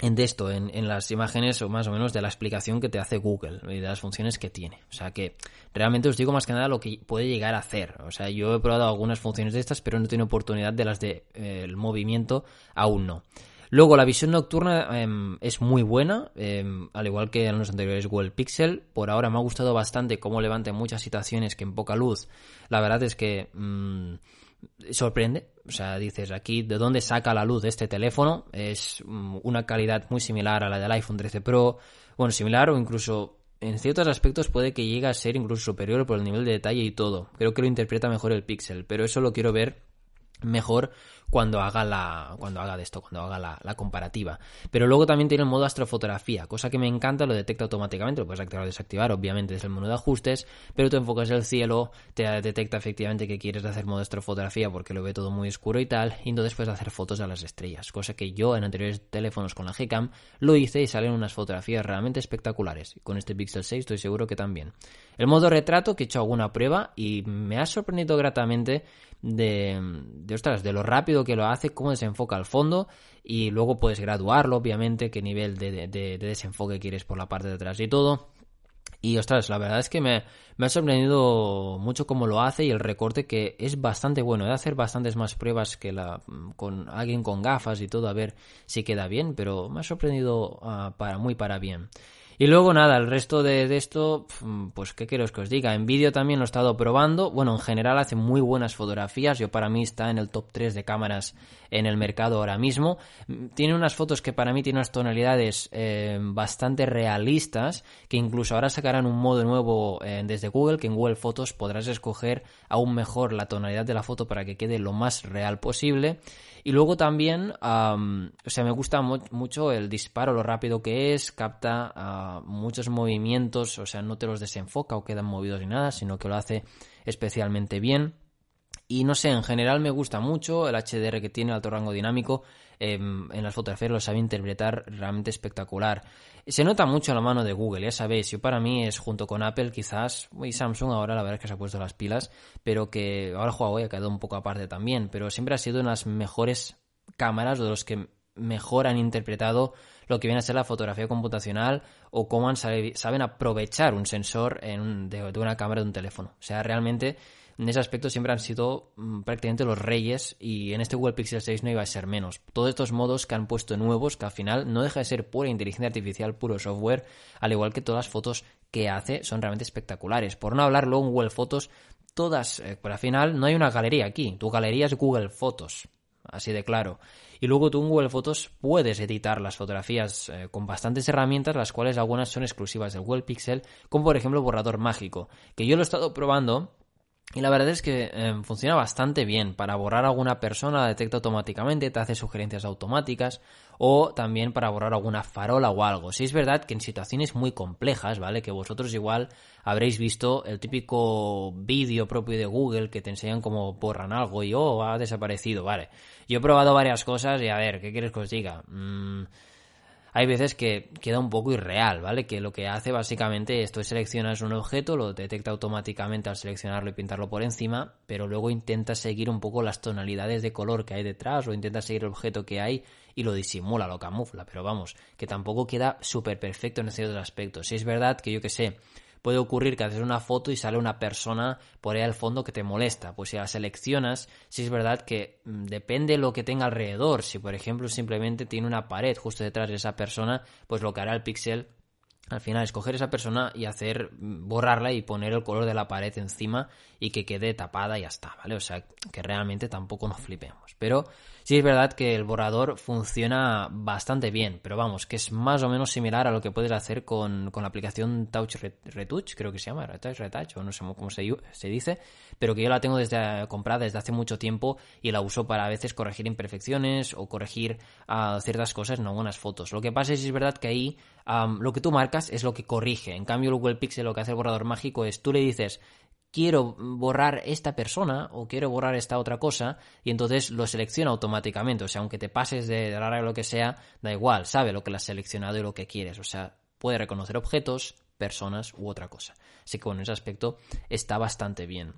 en esto, en, en, las imágenes o más o menos de la explicación que te hace Google y de las funciones que tiene. O sea que realmente os digo más que nada lo que puede llegar a hacer. O sea, yo he probado algunas funciones de estas, pero no tengo oportunidad de las de, eh, movimiento, aún no. Luego, la visión nocturna eh, es muy buena, eh, al igual que en los anteriores Google Pixel. Por ahora me ha gustado bastante cómo levanta muchas situaciones que en poca luz, la verdad es que mmm, sorprende. O sea, dices aquí, ¿de dónde saca la luz este teléfono? Es mm, una calidad muy similar a la del iPhone 13 Pro. Bueno, similar o incluso en ciertos aspectos puede que llegue a ser incluso superior por el nivel de detalle y todo. Creo que lo interpreta mejor el Pixel, pero eso lo quiero ver mejor cuando haga la cuando haga de esto cuando haga la, comparativa. Pero luego también tiene el modo astrofotografía cosa que me encanta lo detecta automáticamente lo puedes activar o desactivar obviamente desde el menú de ajustes pero tú enfocas el cielo te detecta efectivamente que quieres hacer modo astrofotografía porque lo ve todo muy oscuro y tal y entonces puedes hacer fotos a las estrellas cosa que yo en anteriores teléfonos con la Gcam lo hice y salen unas fotografías realmente espectaculares. Y con este Pixel 6 estoy seguro que también el modo retrato que he hecho alguna prueba y me ha sorprendido gratamente de, de, ostras, de lo rápido que lo hace, cómo desenfoca al fondo y luego puedes graduarlo, obviamente, qué nivel de, de, de, desenfoque quieres por la parte de atrás y todo. Y ostras, la verdad es que me, me, ha sorprendido mucho cómo lo hace y el recorte que es bastante bueno. He de hacer bastantes más pruebas que la con alguien con gafas y todo a ver si queda bien, pero me ha sorprendido uh, para muy para bien. Y luego nada, el resto de, de, esto, pues qué quiero que os diga. En vídeo también lo he estado probando. Bueno, en general hace muy buenas fotografías. Yo para mí está en el top 3 de cámaras en el mercado ahora mismo. Tiene unas fotos que para mí tienen unas tonalidades eh, bastante realistas, que incluso ahora sacarán un modo nuevo eh, desde Google, que en Google Fotos podrás escoger aún mejor la tonalidad de la foto para que quede lo más real posible. Y luego también, um, o sea, me gusta mu mucho el disparo, lo rápido que es, capta muchos movimientos, o sea, no te los desenfoca o quedan movidos ni nada, sino que lo hace especialmente bien. Y no sé, en general me gusta mucho el HDR que tiene, el alto rango dinámico. Eh, en las fotografías lo sabe interpretar realmente espectacular. Se nota mucho la mano de Google, ya sabéis. Yo para mí es junto con Apple, quizás, y Samsung ahora la verdad es que se ha puesto las pilas, pero que ahora Huawei ha quedado un poco aparte también. Pero siempre ha sido una de las mejores cámaras, de los que mejor han interpretado lo que viene a ser la fotografía computacional o cómo han saben aprovechar un sensor en un, de, una cámara de un teléfono. O sea, realmente en ese aspecto siempre han sido mm, prácticamente los reyes y en este Google Pixel 6 no iba a ser menos. Todos estos modos que han puesto nuevos, que al final no deja de ser pura inteligencia artificial, puro software, al igual que todas las fotos que hace son realmente espectaculares. Por no hablar luego en Google Fotos, todas, eh, pero al final no hay una galería aquí, tu galería es Google Fotos. Así de claro. Y luego tú en Google Fotos puedes editar las fotografías eh, con bastantes herramientas, las cuales algunas son exclusivas del Google Pixel, como por ejemplo borrador mágico, que yo lo he estado probando y la verdad es que eh, funciona bastante bien. Para borrar a alguna persona la detecta automáticamente, te hace sugerencias automáticas o también para borrar alguna farola o algo. Si es verdad que en situaciones muy complejas, ¿vale? Que vosotros igual habréis visto el típico vídeo propio de Google que te enseñan cómo borran algo y oh, ha desaparecido, ¿vale? Yo he probado varias cosas y a ver, ¿qué quieres que os diga? Mmm hay veces que queda un poco irreal, ¿vale? Que lo que hace básicamente esto es seleccionas un objeto, lo detecta automáticamente al seleccionarlo y pintarlo por encima, pero luego intenta seguir un poco las tonalidades de color que hay detrás o intenta seguir el objeto que hay y lo disimula, lo camufla, pero vamos, que tampoco queda súper perfecto en ciertos aspectos. Si es verdad que yo que sé, puede ocurrir que haces una foto y sale una persona por ahí al fondo que te molesta. Pues si la seleccionas, si es verdad que mm, depende lo que tenga alrededor. Si por ejemplo simplemente tiene una pared justo detrás de esa persona, pues lo que hará el pixel al final escoger esa persona y hacer mm, borrarla y poner el color de la pared encima y que quede tapada y ya está, ¿vale? O sea, que realmente tampoco nos flipemos. Pero Sí es verdad que el borrador funciona bastante bien, pero vamos, que es más o menos similar a lo que puedes hacer con, con la aplicación Touch Retouch, creo que se llama, Retouch, Retouch, o no sé cómo se, dice, pero que yo la tengo desde comprada desde hace mucho tiempo y la uso para a veces corregir imperfecciones o corregir uh, ciertas cosas en algunas fotos. Lo que pasa es, es verdad que ahí lo que tú marcas es lo que corrige. En cambio, el Google Pixel lo que hace el borrador mágico es tú le dices quiero borrar esta persona o quiero borrar esta otra cosa y entonces lo selecciona automáticamente. O sea, aunque te pases de o lo que sea, da igual, sabe lo que le has seleccionado y lo que quieres. O sea, puede reconocer objetos, personas u otra cosa. Así que bueno, en ese aspecto está bastante bien.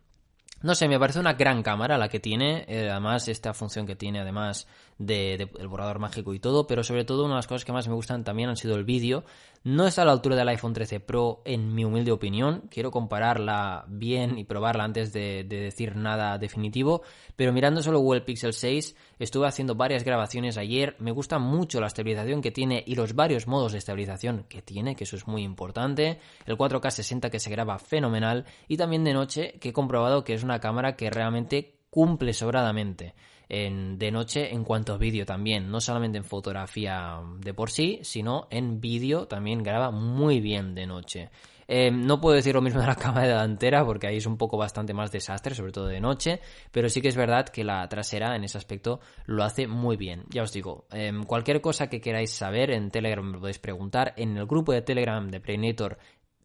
No sé, me parece una gran cámara la que tiene, eh, además esta función que tiene además de, el borrador mágico y todo, pero sobre todo una de las cosas que más me gustan también han sido el vídeo. No está a la altura del iPhone 13 Pro en mi humilde opinión, quiero compararla bien y probarla antes de, decir nada definitivo, pero mirando solo Google Pixel 6 estuve haciendo varias grabaciones ayer, me gusta mucho la estabilización que tiene y los varios modos de estabilización que tiene, que eso es muy importante, el 4K 60 que se graba fenomenal. Y también de noche que he comprobado que es una cámara que realmente cumple sobradamente en, de noche en cuanto a vídeo también, no solamente en fotografía de por sí, sino en vídeo también graba muy bien de noche. Eh, no puedo decir lo mismo de la cámara delantera porque ahí es un poco bastante más desastre, sobre todo de noche, pero sí que es verdad que la trasera en ese aspecto lo hace muy bien. Ya os digo, em, cualquier cosa que queráis saber en Telegram me podéis preguntar. En el grupo de Telegram de Playnator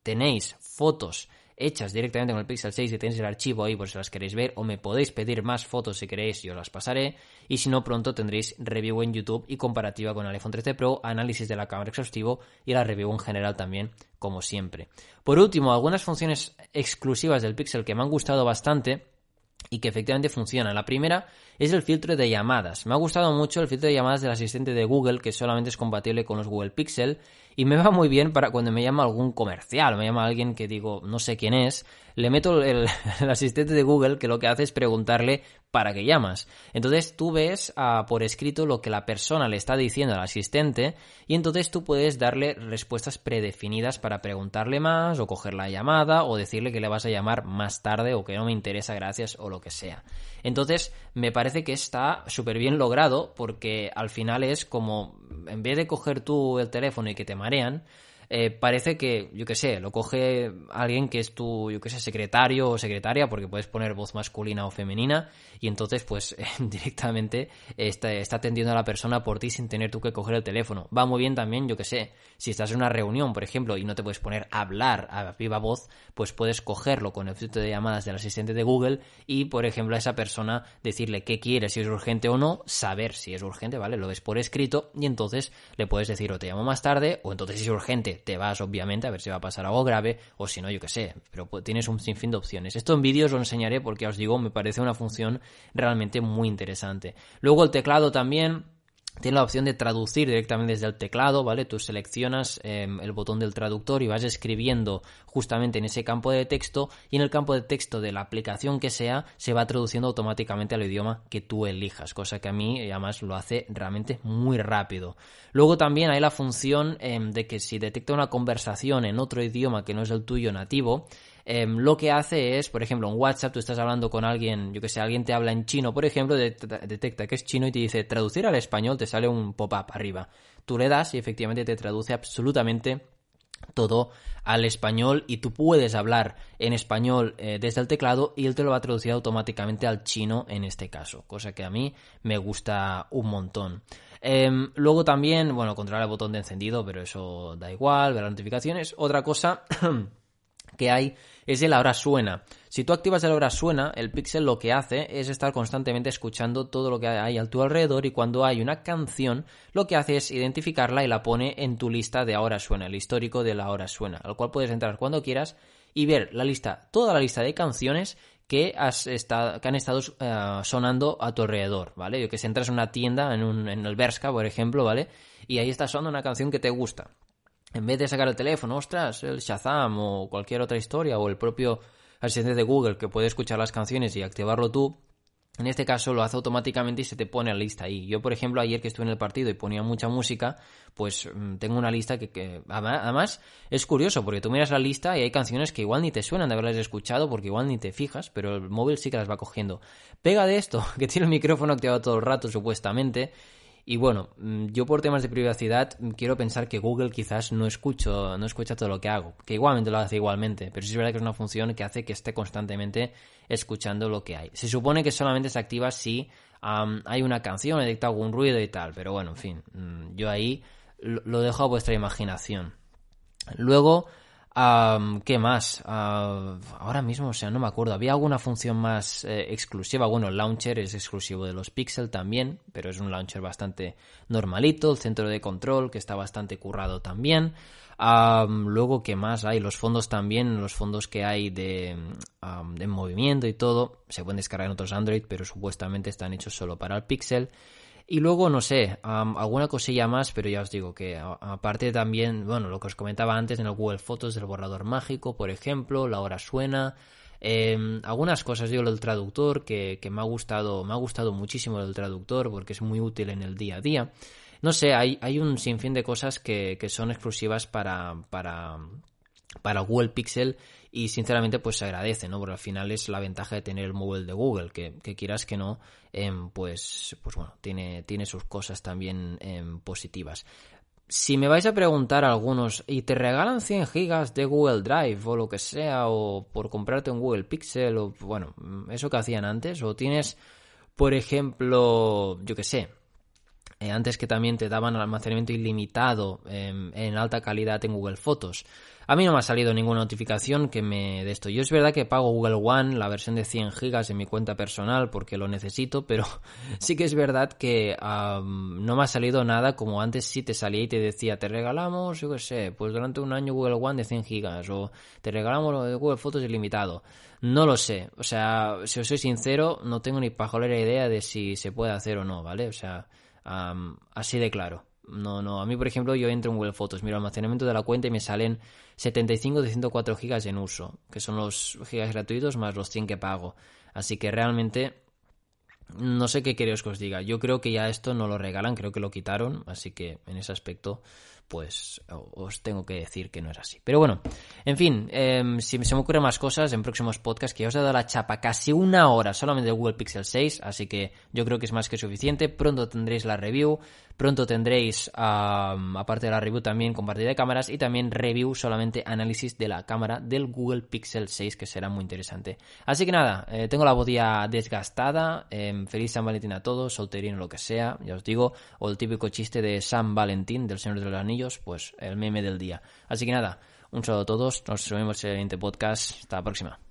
tenéis fotos hechas directamente con el Pixel 6 y tenéis el archivo ahí por si las queréis ver o me podéis pedir más fotos si queréis y os las pasaré y si no pronto tendréis review en YouTube y comparativa con el iPhone 13 Pro, análisis de la cámara exhaustivo y la review en general también como siempre. Por último, algunas funciones exclusivas del Pixel que me han gustado bastante y que efectivamente funcionan. La primera es el filtro de llamadas. Me ha gustado mucho el filtro de llamadas del asistente de Google, que solamente es compatible con los Google Pixel, y me va muy bien para cuando me llama algún comercial, me llama alguien que digo, no sé quién es, le meto el, asistente de Google que lo que hace es preguntarle para qué llamas. Entonces tú ves ah, por escrito lo que la persona le está diciendo al asistente y entonces tú puedes darle respuestas predefinidas para preguntarle más o coger la llamada o decirle que le vas a llamar más tarde o que no me interesa gracias o lo que sea. Entonces me parece que está súper bien logrado porque al final es como en vez de coger tú el teléfono y que te marean, eh, parece que, yo qué sé, lo coge alguien que es tu, yo qué sé, secretario o secretaria, porque puedes poner voz masculina o femenina, y entonces, pues, directamente está, está atendiendo a la persona por ti sin tener tú que coger el teléfono. Va muy bien también, yo qué sé, si estás en una reunión, por ejemplo, y no te puedes poner a hablar a viva voz, pues puedes cogerlo con el filtro de llamadas del asistente de Google y, por ejemplo, a esa persona decirle qué quiere, si es urgente o no, saber si es urgente, ¿vale? Lo ves por escrito y entonces le puedes decir o te llamo más tarde o entonces si es urgente te vas obviamente a ver si va a pasar algo grave o si no, yo qué sé, pero tienes un sinfín de opciones. Esto en vídeos lo enseñaré porque os digo, me parece una función realmente muy interesante. Luego el teclado también tiene la opción de traducir directamente desde el teclado, ¿vale? Tú seleccionas em, el botón del traductor y vas escribiendo justamente en ese campo de texto y en el campo de texto de la aplicación que sea se va traduciendo automáticamente al idioma que tú elijas, cosa que a mí además lo hace realmente muy rápido. Luego también hay la función em, de que si detecta una conversación en otro idioma que no es el tuyo nativo, Em, lo que hace es, por ejemplo, en WhatsApp tú estás hablando con alguien, yo que sé, alguien te habla en chino, por ejemplo, detecta que es chino y te dice traducir al español, te sale un pop-up arriba. Tú le das y efectivamente te traduce absolutamente todo al español y tú puedes hablar en español eh, desde el teclado y él te lo va a traducir automáticamente al chino en este caso, cosa que a mí me gusta un montón. Em, luego también, bueno, controlar el botón de encendido, pero eso da igual, ver las notificaciones. Otra cosa que hay es el ahora suena. Si tú activas el ahora suena, el Pixel lo que hace es estar constantemente escuchando todo lo que hay a tu alrededor y cuando hay una canción, lo que hace es identificarla y la pone en tu lista de ahora suena, el histórico de la hora suena, al cual puedes entrar cuando quieras y ver la lista, toda la lista de canciones que, has estado, que han estado eh, sonando a tu alrededor, ¿vale? Yo que si entras en una tienda, en, un, en el Berska, por ejemplo, ¿vale? Y ahí está sonando una canción que te gusta en vez de sacar el teléfono, ostras, el Shazam o cualquier otra historia o el propio asistente de Google que puede escuchar las canciones y activarlo tú, en este caso lo hace automáticamente y se te pone la lista ahí. Yo, por ejemplo, ayer que estuve en el partido y ponía mucha música, pues mm, tengo una lista que, además es curioso porque tú miras la lista y hay canciones que igual ni te suenan de haberlas escuchado porque igual ni te fijas, pero el móvil sí que las va cogiendo. Pega de esto, que tiene el micrófono activado todo el rato supuestamente y bueno, mm, yo por temas de privacidad mm, quiero pensar que Google quizás no escucho, no escucha todo lo que hago, que igualmente lo hace igualmente, pero sí es verdad que es una función que hace que esté constantemente escuchando lo que hay. Se supone que solamente se activa si hay una canción, detecta algún ruido y tal, pero bueno, en fin, mm, yo ahí lo dejo a vuestra imaginación. Luego, ¿Qué más? Ah, ahora mismo, o sea, no me acuerdo. ¿Había alguna función más eh, exclusiva? Bueno, el launcher es exclusivo de los Pixel también, pero es un launcher bastante normalito. El centro de control, que está bastante currado también. luego, ¿qué más hay? Los fondos también, los fondos que hay de, de movimiento y todo, se pueden descargar en otros Android, pero supuestamente están hechos solo para el Pixel. Y luego, no sé, alguna cosilla más, pero ya os digo que aparte también, bueno, lo que os comentaba antes en el Google Fotos del borrador mágico, por ejemplo, la hora suena, em, algunas cosas, digo, el traductor, que, que, me ha gustado, me ha gustado muchísimo el traductor porque es muy útil en el día a día. No sé, hay, hay un sinfín de cosas que, que son exclusivas para, para, para Google Pixel y sinceramente pues se agradece, ¿no? Porque al final es la ventaja de tener el móvil de Google, que, quieras que no, em, pues, pues bueno, tiene, tiene sus cosas también em, positivas. Si me vais a preguntar algunos y te regalan 100 gigas de Google Drive o lo que sea, o por comprarte un Google Pixel, o bueno, eso que hacían antes, o tienes, por ejemplo, yo que sé, eh, antes que también te daban almacenamiento ilimitado em, en alta calidad en Google Fotos. A mí no me ha salido ninguna notificación que me de esto. Yo es verdad que pago Google One, la versión de 100 gigas en mi cuenta personal porque lo necesito, pero sí que es verdad que no me ha salido nada como antes sí te salía y te decía, te regalamos, yo qué sé, pues durante un año Google One de 100 gigas o te regalamos Google Fotos ilimitado. No lo sé, o sea, si os soy sincero, no tengo ni pajolera idea de si se puede hacer o no, ¿vale? O sea, así de claro. No, no. A mí, por ejemplo, yo entro en Google Fotos, miro almacenamiento de la cuenta y me salen 75 de 104 gigas en uso, que son los gigas gratuitos más los 100 que pago. Así que realmente no sé qué queréis que os diga. Yo creo que ya esto no lo regalan, creo que lo quitaron, así que en ese aspecto pues os tengo que decir que no es así. Pero bueno, en fin, em, si se me ocurren más cosas en próximos podcasts, que ya os he dado la chapa casi una hora solamente de Google Pixel 6, así que yo creo que es más que suficiente. Pronto tendréis la review, pronto tendréis, aparte de la review, también compartida de cámaras y también review, solamente análisis de la cámara del Google Pixel 6, que será muy interesante. Así que nada, eh, tengo la ya desgastada. Em, feliz San Valentín a todos, solterino, lo que sea, ya os digo, o el típico chiste de San Valentín del Señor de los Anillos pues el meme del día. Así que nada, un saludo a todos, nos vemos en el siguiente podcast, hasta la próxima.